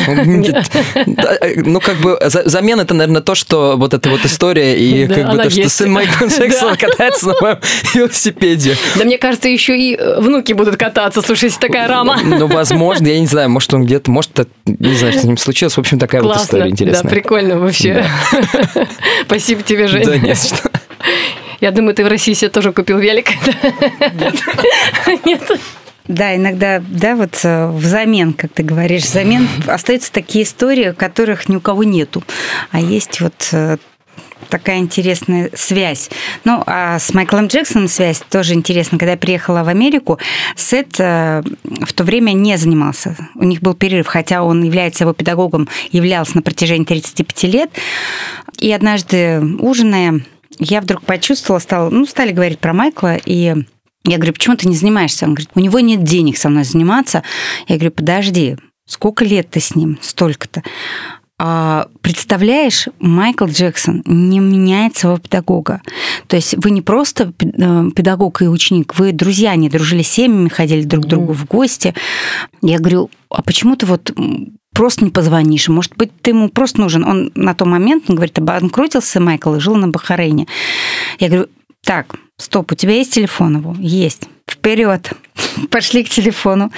Ну, как бы, замен это, наверное, то, что вот эта вот история, и как бы то, что сын Майкла Джексона катается на моем велосипеде. Да мне кажется, еще и э, внуки будут кататься, слушай, если такая рама. Ну, возможно, я не знаю, может, он где-то, может, не знаю, что с ним случилось. В общем, такая вот история интересная. Да, прикольно вообще. Спасибо тебе, Женя. Да, не что. Я думаю, ты в России себе тоже купил велик. Нет. Да, иногда, да, вот э, взамен, как ты говоришь, взамен остаются такие истории, которых ни у кого нету. А есть вот э, такая интересная связь. Ну, а с Майклом Джексоном связь тоже интересна. Когда я приехала в Америку, Сет э, в то время не занимался. У них был перерыв, хотя он является его педагогом, являлся на протяжении 35 лет. И однажды, ужиная, я вдруг почувствовала, стала, ну, стали говорить про Майкла, и Я говорю, почему ты не занимаешься? Он говорит, у него нет денег со мной заниматься. Я говорю, подожди, сколько лет ты с ним? Столько-то. А, представляешь, Майкл Джексон не меняет своего педагога. То есть вы не просто э, педагог и ученик, вы друзья, они дружили с семьями, ходили друг к другу в гости. Я говорю, а почему ты вот просто не позвонишь? Может быть, ты ему просто нужен? Он на тот момент, он говорит, обанкротился Майкл и жил на Бахарейне. Я говорю, так, стоп, у тебя есть телефон его? Есть. Вперед. Пошли к телефону.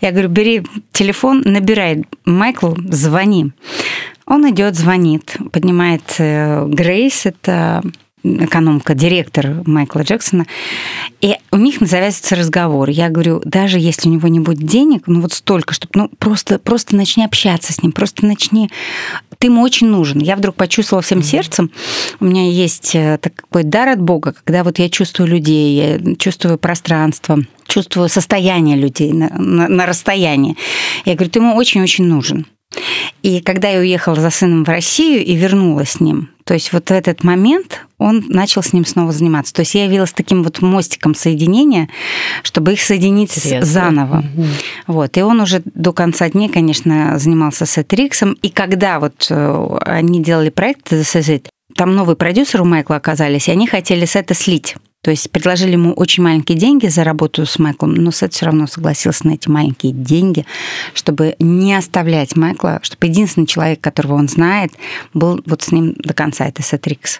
Я говорю, бери телефон, набирай Майклу, звони. Он идет, звонит, поднимает э, Грейс, это экономка, директор Майкла Джексона, и у них завязывается разговор. Я говорю, даже если у него не будет денег, ну вот столько, чтобы, ну просто, просто начни общаться с ним, просто начни ты ему очень нужен. Я вдруг почувствовала всем сердцем, у меня есть э, такой дар от Бога, когда вот я чувствую людей, я чувствую пространство, чувствую состояние людей на, на, на расстоянии. Я говорю, ты ему очень-очень нужен. И когда я уехала за сыном в Россию и вернулась с ним, то есть вот в этот момент он начал с ним снова заниматься. То есть я явилась таким вот мостиком соединения, чтобы их соединить Интересно. заново. Угу. Вот. И он уже до конца дней, конечно, занимался с Этриксом. И когда вот э, они делали проект там новый продюсер у Майкла оказались, и они хотели с это слить. То есть предложили ему очень маленькие деньги за работу с Майклом, но Сет все равно согласился на эти маленькие деньги, чтобы не оставлять Майкла, чтобы единственный человек, которого он знает, был вот с ним до конца. Это Сет Рикс.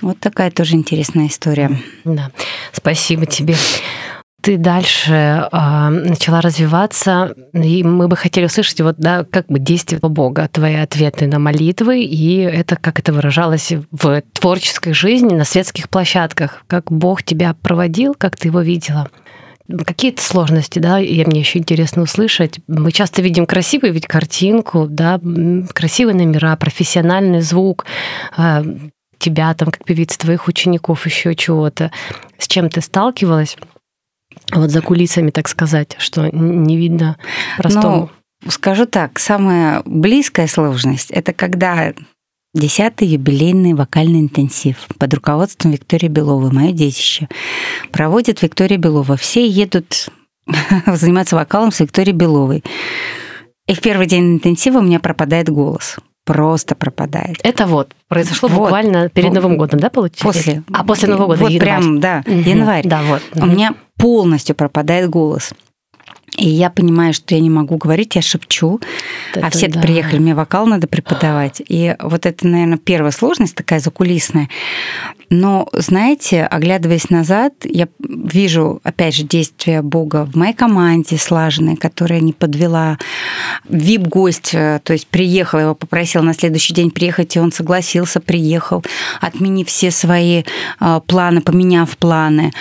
Вот такая тоже интересная история. Да, спасибо тебе ты дальше э, начала развиваться, и мы бы хотели услышать вот, да, как бы действие Бога, твои ответы на молитвы, и это как это выражалось в творческой жизни, на светских площадках, как Бог тебя проводил, как ты его видела. Какие-то сложности, да, и мне еще интересно услышать. Мы часто видим красивую ведь картинку, да, красивые номера, профессиональный звук, э, тебя там как певица, твоих учеников, еще чего-то. С чем ты сталкивалась? Вот за кулисами, так сказать, что не видно простому? Ну, скажу так, самая близкая сложность – это когда Десятый юбилейный вокальный интенсив под руководством Виктории Беловой, мое детище. Проводит Виктория Белова. Все едут заниматься вокалом с Викторией Беловой. И в первый день интенсива у меня пропадает голос просто пропадает. Это вот произошло вот. буквально перед Новым годом, да, получается? После. А после Нового года, Вот январь. прям, да, угу. январь. Да, вот. У меня полностью пропадает голос. И я понимаю, что я не могу говорить, я шепчу, это а все да. приехали, мне вокал надо преподавать. И вот это, наверное, первая сложность такая закулисная. Но, знаете, оглядываясь назад, я вижу, опять же, действия Бога в моей команде слаженной, которая не подвела. Вип-гость, э, то есть приехал, его попросил на следующий день приехать, и он согласился, приехал, отменив все свои э, планы, поменяв планы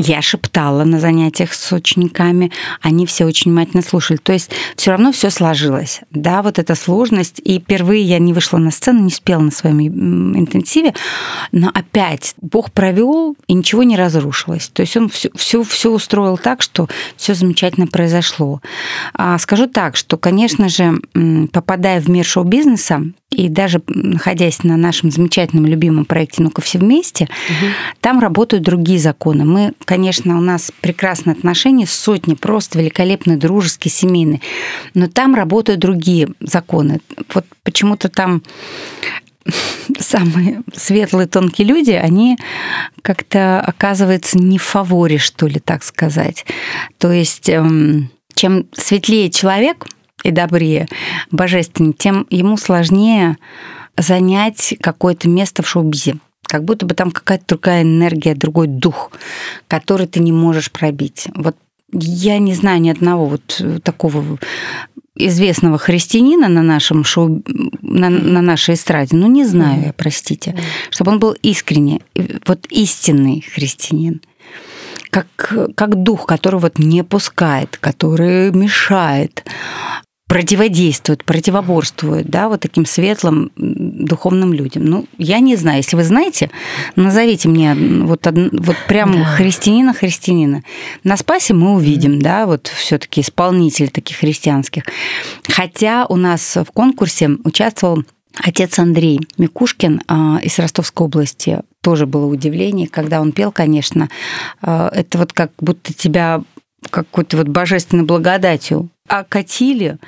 я шептала на занятиях с учениками, они все очень внимательно слушали. То есть все равно все сложилось. Да, вот эта сложность. И впервые я не вышла на сцену, не спела на своем интенсиве, но опять Бог провел и ничего не разрушилось. То есть он все, все, все устроил так, что все замечательно произошло. А скажу так, что, конечно же, попадая в мир шоу-бизнеса, и даже находясь на нашем замечательном любимом проекте «Ну-ка все вместе», угу. там работают другие законы. Мы, конечно, у нас прекрасные отношения, сотни, просто великолепные, дружеские, семейные, но там работают другие законы. Вот почему-то там самые светлые, тонкие люди, они как-то оказываются не в фаворе, что ли, так сказать. То есть, эм, чем светлее человек – и добрее, божественнее, тем ему сложнее занять какое-то место в шоу-бизе. Как будто бы там какая-то другая энергия, другой дух, который ты не можешь пробить. Вот я не знаю ни одного вот такого известного христианина на нашем шоу, на, на нашей эстраде, ну не знаю я, простите, чтобы он был искренне, вот истинный христианин. Как, как дух, который вот не пускает, который мешает, противодействуют, противоборствуют, да, вот таким светлым духовным людям. Ну, я не знаю, если вы знаете, назовите мне вот, вот прям да. христианина христианина. На Спасе мы увидим, да, вот все таки исполнители таких христианских. Хотя у нас в конкурсе участвовал отец Андрей Микушкин а, из Ростовской области, тоже было удивление, когда он пел, конечно, это вот как будто тебя какой-то вот божественной благодатью окатили,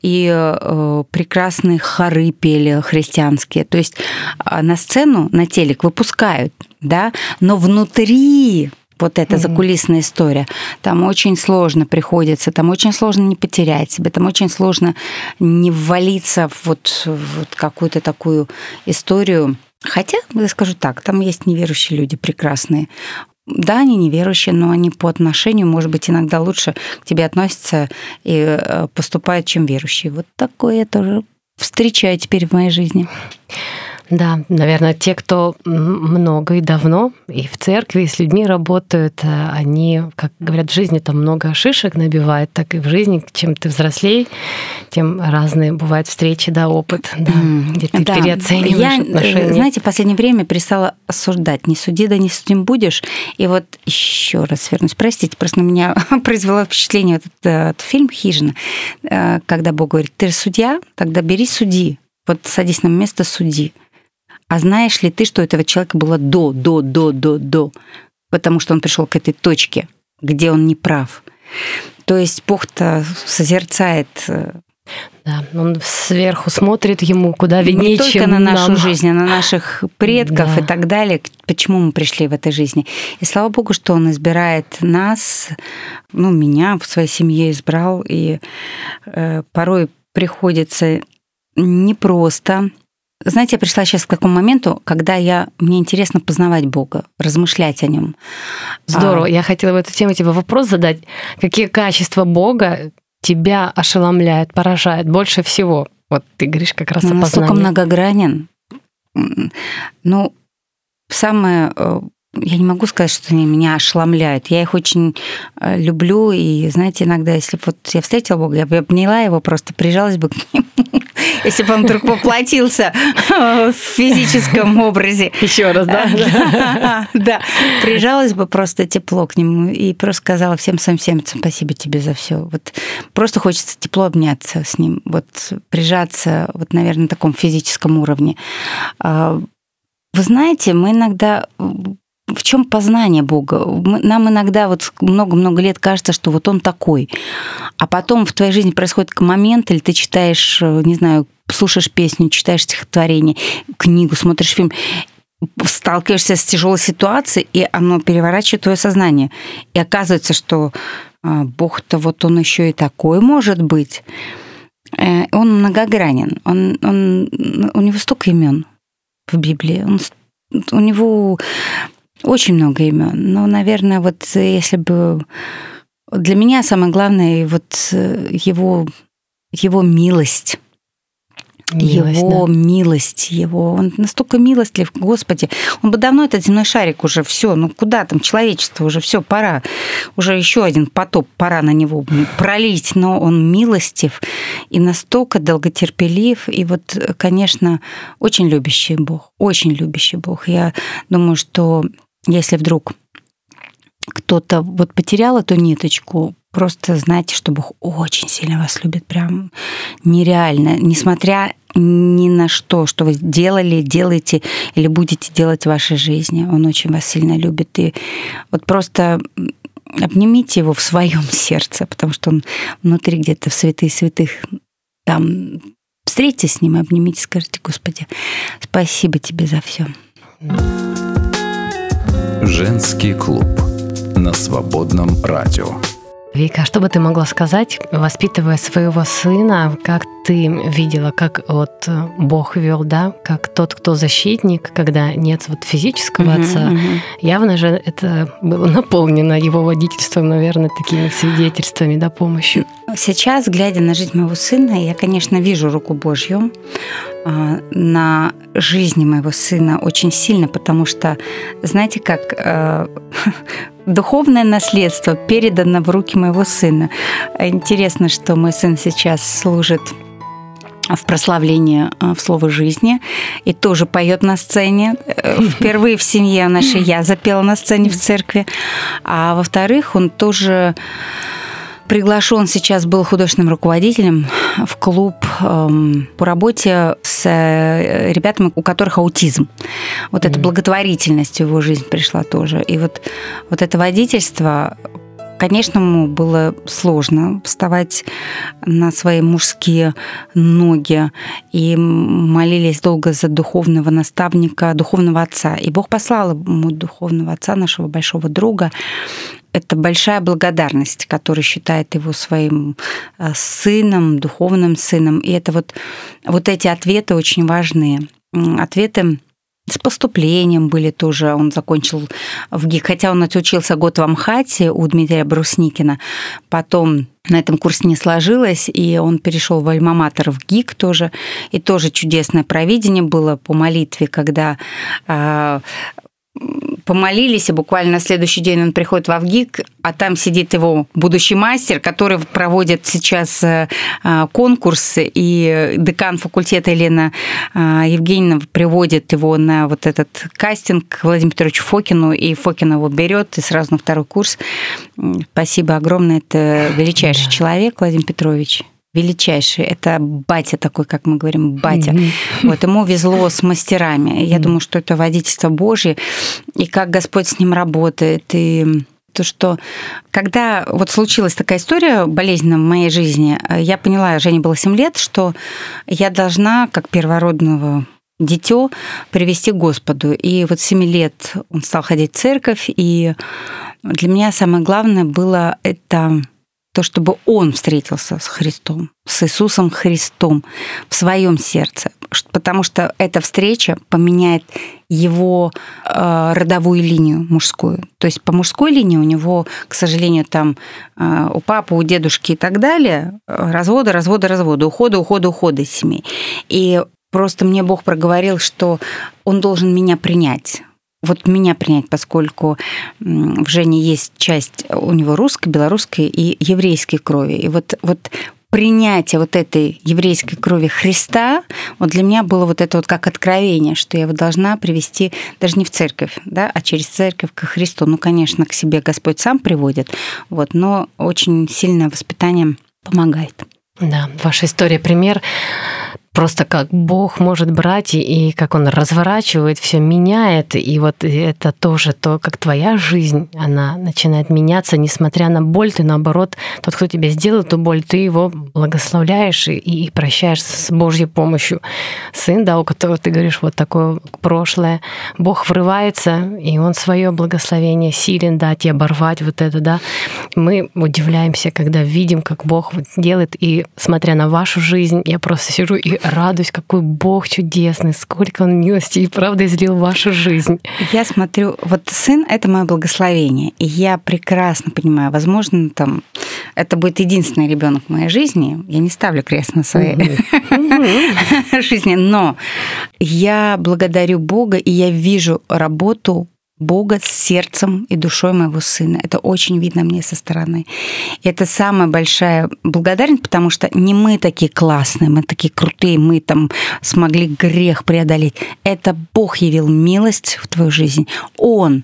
и э, прекрасные хоры пели христианские. То есть э, на сцену, на телек выпускают, да, но внутри вот эта закулисная история. Там очень сложно приходится, там очень сложно не потерять себя, там очень сложно не ввалиться в вот, вот какую-то такую историю. Хотя, я скажу так, там есть неверующие люди прекрасные. Да, они неверующие, но они по отношению, может быть, иногда лучше к тебе относятся и э, поступают, чем верующие. Вот такое я тоже встречаю теперь в моей жизни. Да, наверное, те, кто много и давно и в церкви, и с людьми работают, э, они, как говорят, в жизни там много шишек набивают, так и в жизни, чем ты взрослей, тем разные бывают встречи, да, опыт, да, где ты да. переоцениваешь Я, отношения. знаете, в последнее время перестала осуждать. Не суди, да не судим будешь. И вот еще раз вернусь. Простите, просто на меня произвело впечатление вот этот, этот фильм «Хижина», э, когда Бог говорит, ты же судья, тогда бери суди. Вот садись на место судьи. А знаешь ли ты, что у этого человека было до, до, до, до, до? Потому что он пришел к этой точке, где он не прав. То есть Бог-то созерцает э, да, он сверху смотрит ему куда виднее, Не только чем на нашу нам. жизнь, а на наших предков Да. и так далее, почему мы пришли в этой жизни. И слава Богу, что Он избирает нас, ну, меня в своей семье избрал, и э, порой приходится непросто. Знаете, я пришла сейчас к такому моменту, когда я, мне интересно познавать Бога, размышлять о нем. Здорово. А, Я хотела в эту тему тебе вопрос задать. Какие качества Бога тебя ошеломляют, поражают больше всего? Вот ты говоришь как раз Он о настолько познании. многогранен. М, Ну, самое... э, Я не могу сказать, что они меня ошеломляют. Я их очень э, люблю. И, знаете, иногда, если бы вот я встретила Бога, я бы обняла его, просто прижалась бы к нему. Если бы он вдруг воплотился в физическом образе. Еще раз, да? Да, прижалась бы просто тепло к нему и просто сказала всем своим сердцем спасибо тебе за все. Вот просто хочется тепло обняться с ним, вот прижаться, вот, наверное, на таком физическом уровне. А, Вы знаете, мы иногда в чем познание Бога? Нам иногда вот много-много лет кажется, что вот он такой. А потом в твоей жизни происходит момент, или ты читаешь, э, не знаю, слушаешь песню, читаешь стихотворение, книгу, смотришь фильм, сталкиваешься с тяжелой ситуацией, и оно переворачивает твое сознание. И оказывается, что а, Бог-то вот он еще и такой может быть. Э, Он многогранен. Он, он, у него столько имен в Библии. Он, у него очень много имен. Но, наверное, вот если бы для меня самое главное вот э, его его милость. Милость, его да. милость, его он настолько милостлив, Господи, он бы давно этот земной шарик уже все, ну куда там человечество уже все пора, уже еще один потоп пора на него пролить, но он милостив и настолько долготерпелив и вот, конечно, очень любящий Бог, очень любящий Бог. Я думаю, что если вдруг кто-то вот потерял эту ниточку, просто знайте, что Бог очень сильно вас любит, прям нереально, несмотря ни на что, что вы делали, делаете или будете делать в вашей жизни. Он очень вас сильно любит. И вот просто обнимите его в своем сердце, потому что он внутри где-то в святых святых там встретитесь с ним обнимите, скажите, Господи, спасибо тебе за все. Женский клуб на свободном радио. Вика, что бы ты могла сказать, воспитывая своего сына, как ты видела, как вот э, Бог вел, да, как тот, кто защитник, когда нет вот физического Мгм, отца. мгм. Явно же это было наполнено его водительством, наверное, такими свидетельствами, да, помощью. Сейчас, глядя на жизнь моего сына, я, конечно, вижу руку Божью а, на жизни моего сына очень сильно, потому что, знаете, как э, духовное наследство передано в руки моего сына. Интересно, что мой сын сейчас служит в прославлении э, в слово жизни и тоже поет на сцене. Э, Впервые в семье нашей я запела на сцене в церкви. А во-вторых, он тоже приглашен сейчас был художественным руководителем в клуб эм, по работе с э, ребятами, у которых аутизм. Вот mm-hmm. эта благотворительность в его жизнь пришла тоже. И вот, вот это водительство Конечно, ему было сложно вставать на свои мужские ноги и молились долго за духовного наставника, духовного отца. И Бог послал ему духовного отца, нашего большого друга. Это большая благодарность, который считает его своим э, сыном, духовным сыном. И это вот, вот эти ответы очень важные. Ответы с поступлением были тоже. Он закончил в ГИК, хотя он отучился год в Амхате у Дмитрия Брусникина. Потом на этом курсе не сложилось, и он перешел в Альмаматор в ГИК тоже. И тоже чудесное провидение было по молитве, когда а, помолились, и буквально на следующий день он приходит в Авгик, а там сидит его будущий мастер, который проводит сейчас э, э, конкурс, и декан факультета Елена э, Евгеньевна приводит его на вот этот кастинг к Владимиру Петровичу Фокину, и Фокин его берет, и сразу на второй курс. Спасибо огромное, это величайший да. человек, Владимир Петрович величайший. Это батя такой, как мы говорим, батя. Mm-hmm. Вот ему везло с мастерами. Я mm-hmm. думаю, что это водительство Божье, и как Господь с ним работает, и то, что когда вот случилась такая история болезненная в моей жизни, я поняла, Жене было 7 лет, что я должна, как первородного дитё, привести к Господу. И вот 7 лет он стал ходить в церковь, и для меня самое главное было это то, чтобы он встретился с Христом, с Иисусом Христом в своем сердце, потому что эта встреча поменяет его э, родовую линию мужскую. То есть по мужской линии у него, к сожалению, там э, у папы, у дедушки и так далее разводы, разводы, разводы, уходы, уходы, уходы семей. И просто мне Бог проговорил, что он должен меня принять вот меня принять, поскольку в Жене есть часть у него русской, белорусской и еврейской крови. И вот, вот принятие вот этой еврейской крови Христа, вот для меня было вот это вот как откровение, что я вот должна привести даже не в церковь, да, а через церковь к Христу. Ну, конечно, к себе Господь сам приводит, вот, но очень сильное воспитание помогает. Да, ваша история пример просто как Бог может брать и, и как Он разворачивает, все меняет. И вот это тоже то, как твоя жизнь, она начинает меняться, несмотря на боль, ты наоборот, тот, кто тебе сделал эту боль, ты его благословляешь и, и прощаешь с Божьей помощью. Сын, да, у которого ты говоришь вот такое прошлое, Бог врывается, и Он свое благословение силен дать и оборвать вот это, да. Мы удивляемся, когда видим, как Бог делает, и смотря на вашу жизнь, я просто сижу и радуюсь, какой Бог чудесный, сколько Он милости и правды излил в вашу жизнь. Я смотрю, вот сын — это мое благословение, и я прекрасно понимаю, возможно, там это будет единственный ребенок в моей жизни. Я не ставлю крест на своей жизни, но я благодарю Бога, и я вижу работу Бога с сердцем и душой моего сына. Это очень видно мне со стороны. И это самая большая благодарность, потому что не мы такие классные, мы такие крутые, мы там смогли грех преодолеть. Это Бог явил милость в твою жизнь. Он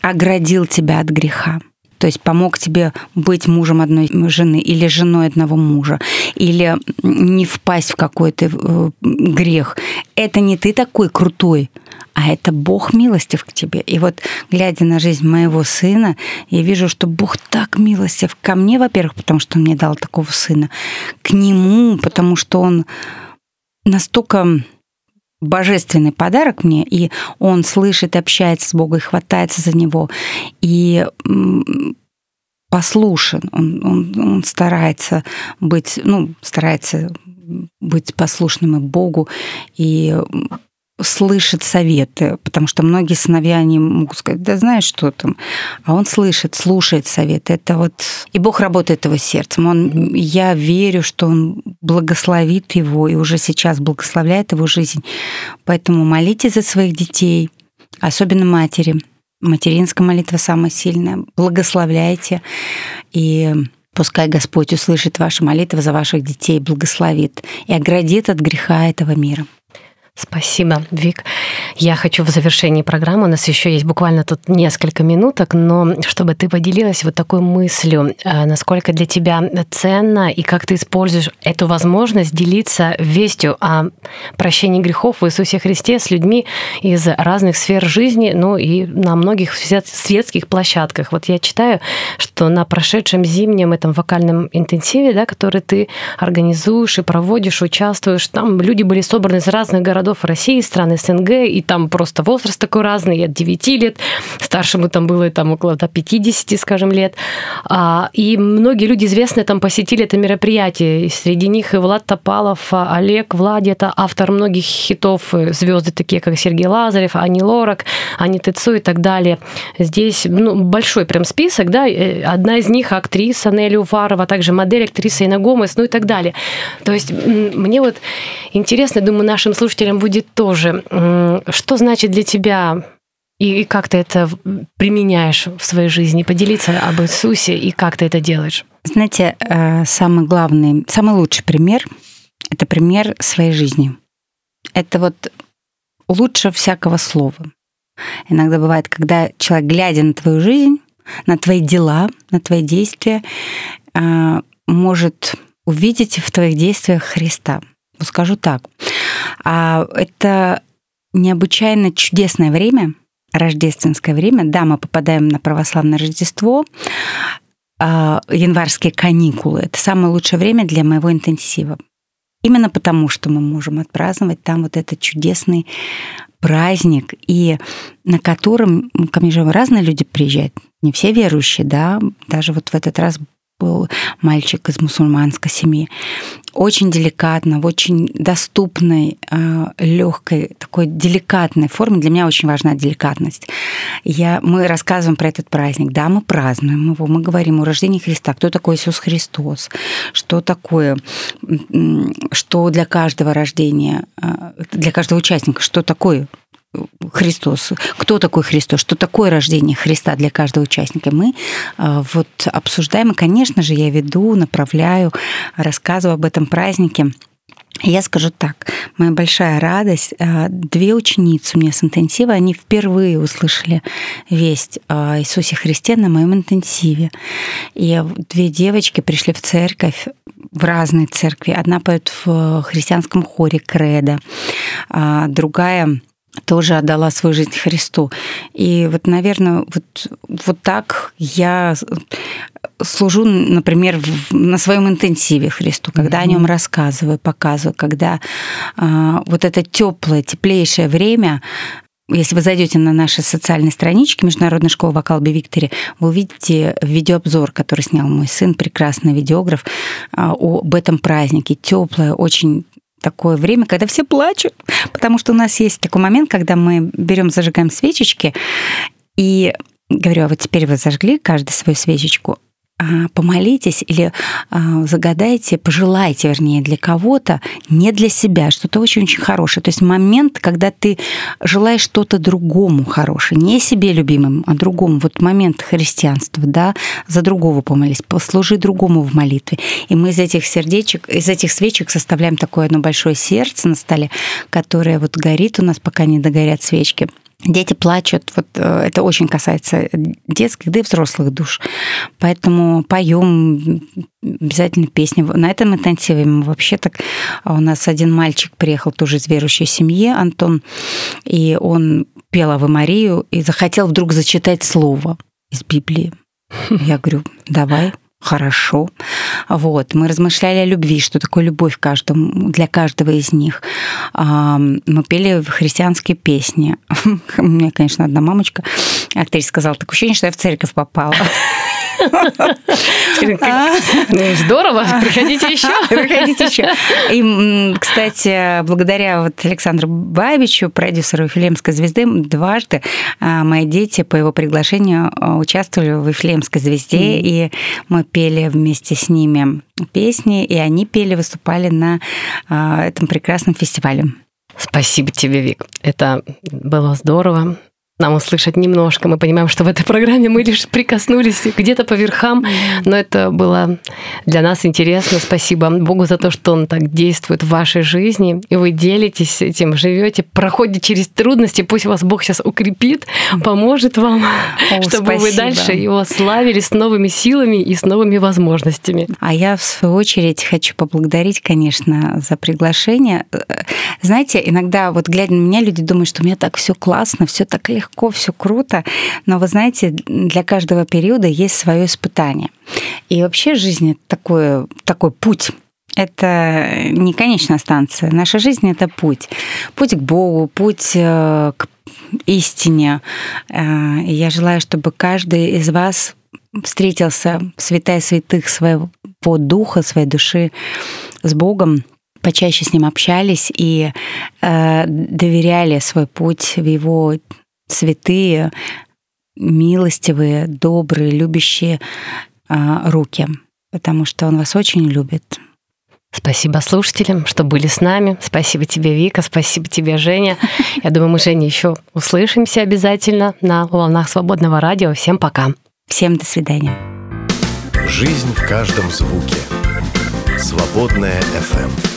оградил тебя от греха. То есть помог тебе быть мужем одной жены или женой одного мужа, или не впасть в какой-то э, грех. Это не ты такой крутой, а это Бог милостив к тебе. И вот, глядя на жизнь моего сына, я вижу, что Бог так милостив ко мне, во-первых, потому что он мне дал такого сына, к нему, потому что он настолько божественный подарок мне, и он слышит, общается с Богом, и хватается за него, и послушен, он, он, он старается быть, ну, старается быть послушным и Богу, и слышит советы, потому что многие сыновья, они могут сказать, да знаешь, что там, а он слышит, слушает советы. Это вот... И Бог работает его сердцем. Он, я верю, что он благословит его и уже сейчас благословляет его жизнь. Поэтому молитесь за своих детей, особенно матери. Материнская молитва самая сильная. Благословляйте. И Пускай Господь услышит ваши молитвы за ваших детей, благословит и оградит от греха этого мира. Спасибо, Вик. Я хочу в завершении программы, у нас еще есть буквально тут несколько минуток, но чтобы ты поделилась вот такой мыслью, э, насколько для тебя ценно и как ты используешь эту возможность делиться вестью о прощении грехов в Иисусе Христе с людьми из разных сфер жизни, ну и на многих светских площадках. Вот я читаю, что на прошедшем зимнем этом вокальном интенсиве, да, который ты организуешь и проводишь, участвуешь, там люди были собраны из разных городов, городов России, стран СНГ, и там просто возраст такой разный, от 9 лет, старшему там было там около до 50, скажем, лет. А, и многие люди известные там посетили это мероприятие. И среди них и Влад Топалов, а, Олег Влади, это автор многих хитов, э, звезды такие, как Сергей Лазарев, Ани Лорак, Ани Тецу и так далее. Здесь ну, большой прям список, да, э, одна из них актриса Нелли Уварова, а также модель, актриса Инна Гомес, ну и так далее. То есть мне вот интересно, думаю, нашим слушателям слушателям будет тоже. Что значит для тебя и как ты это применяешь в своей жизни? Поделиться об Иисусе и как ты это делаешь? Знаете, э, самый главный, самый лучший пример – это пример своей жизни. Это вот лучше всякого слова. Иногда бывает, когда человек, глядя на твою жизнь, на твои дела, на твои действия, э, может увидеть в твоих действиях Христа. Скажу так. А это необычайно чудесное время, рождественское время. Да, мы попадаем на православное Рождество, а, январские каникулы. Это самое лучшее время для моего интенсива. Именно потому, что мы можем отпраздновать там вот этот чудесный праздник, и на котором ко мне же разные люди приезжают, не все верующие, да, даже вот в этот раз был мальчик из мусульманской семьи. Очень деликатно, в очень доступной, а, легкой, такой деликатной форме. Для меня очень важна деликатность. Я, мы рассказываем про этот праздник. Да, мы празднуем его, мы говорим о рождении Христа. Кто такой Иисус Христос? Что такое, что для каждого рождения, а, для каждого участника, что такое Христос, кто такой Христос, что такое рождение Христа для каждого участника. Мы а, вот обсуждаем, и, конечно же, я веду, направляю, рассказываю об этом празднике. Я скажу так, моя большая радость, а, две ученицы у меня с интенсива, они впервые услышали весть о Иисусе Христе на моем интенсиве. И две девочки пришли в церковь, в разные церкви. Одна поет в христианском хоре Кредо, а другая тоже отдала свою жизнь Христу. И вот, наверное, вот, вот так я служу, например, в, на своем интенсиве Христу, когда mm-hmm. о нем рассказываю, показываю, когда а, вот это теплое, теплейшее время если вы зайдете на наши социальные странички Международной школы вокал Би Виктори, вы увидите видеообзор, который снял мой сын, прекрасный видеограф, а, об этом празднике. Теплое, очень такое время, когда все плачут, потому что у нас есть такой момент, когда мы берем, зажигаем свечечки, и говорю, а вот теперь вы зажгли каждый свою свечечку, помолитесь или а, загадайте, пожелайте, вернее, для кого-то, не для себя, что-то очень-очень хорошее. То есть момент, когда ты желаешь что-то другому хорошее, не себе любимым, а другому. Вот момент христианства, да, за другого помолись, послужи другому в молитве. И мы из этих сердечек, из этих свечек составляем такое одно большое сердце на столе, которое вот горит у нас, пока не догорят свечки. Дети плачут, вот э, это очень касается детских, да и взрослых душ. Поэтому поем обязательно песни. На этом мы вообще так... А у нас один мальчик приехал тоже из верующей семьи, Антон, и он пел Авы Марию и захотел вдруг зачитать слово из Библии. Я говорю, давай хорошо. Вот. Мы размышляли о любви, что такое любовь каждому, для каждого из них. Мы пели христианские песни. У меня, конечно, одна мамочка, актриса, сказала, такое ощущение, что я в церковь попала. Ну, здорово, приходите еще. Приходите еще. И, кстати, благодаря вот Александру Бабичу, продюсеру Вифлеемской звезды, дважды а, мои дети по его приглашению а, участвовали в Вифлеемской звезде, и мы пели вместе с ними песни, и они пели, выступали на а, этом прекрасном фестивале. Спасибо тебе, Вик. Это было здорово. Нам услышать немножко. Мы понимаем, что в этой программе мы лишь прикоснулись где-то по верхам, но это было для нас интересно. Спасибо Богу за то, что Он так действует в вашей жизни, и вы делитесь этим, живете, проходите через трудности. Пусть вас Бог сейчас укрепит, поможет вам, О, чтобы спасибо. вы дальше Его славили с новыми силами и с новыми возможностями. А я, в свою очередь, хочу поблагодарить, конечно, за приглашение. Знаете, иногда вот глядя на меня, люди думают, что у меня так все классно, все так легко легко, все круто, но вы знаете, для каждого периода есть свое испытание. И вообще жизнь это такой, такой путь. Это не конечная станция. Наша жизнь это путь. Путь к Богу, путь э, к истине. Э, и я желаю, чтобы каждый из вас встретился святая святых своего духа, своей души с Богом, почаще с Ним общались и э, доверяли свой путь в Его святые, милостивые, добрые, любящие а, руки, потому что Он вас очень любит. Спасибо слушателям, что были с нами. Спасибо тебе, Вика, спасибо тебе, Женя. Я думаю, мы, Женя, еще услышимся обязательно на волнах свободного радио. Всем пока. Всем до свидания. Жизнь в каждом звуке. Свободная FM.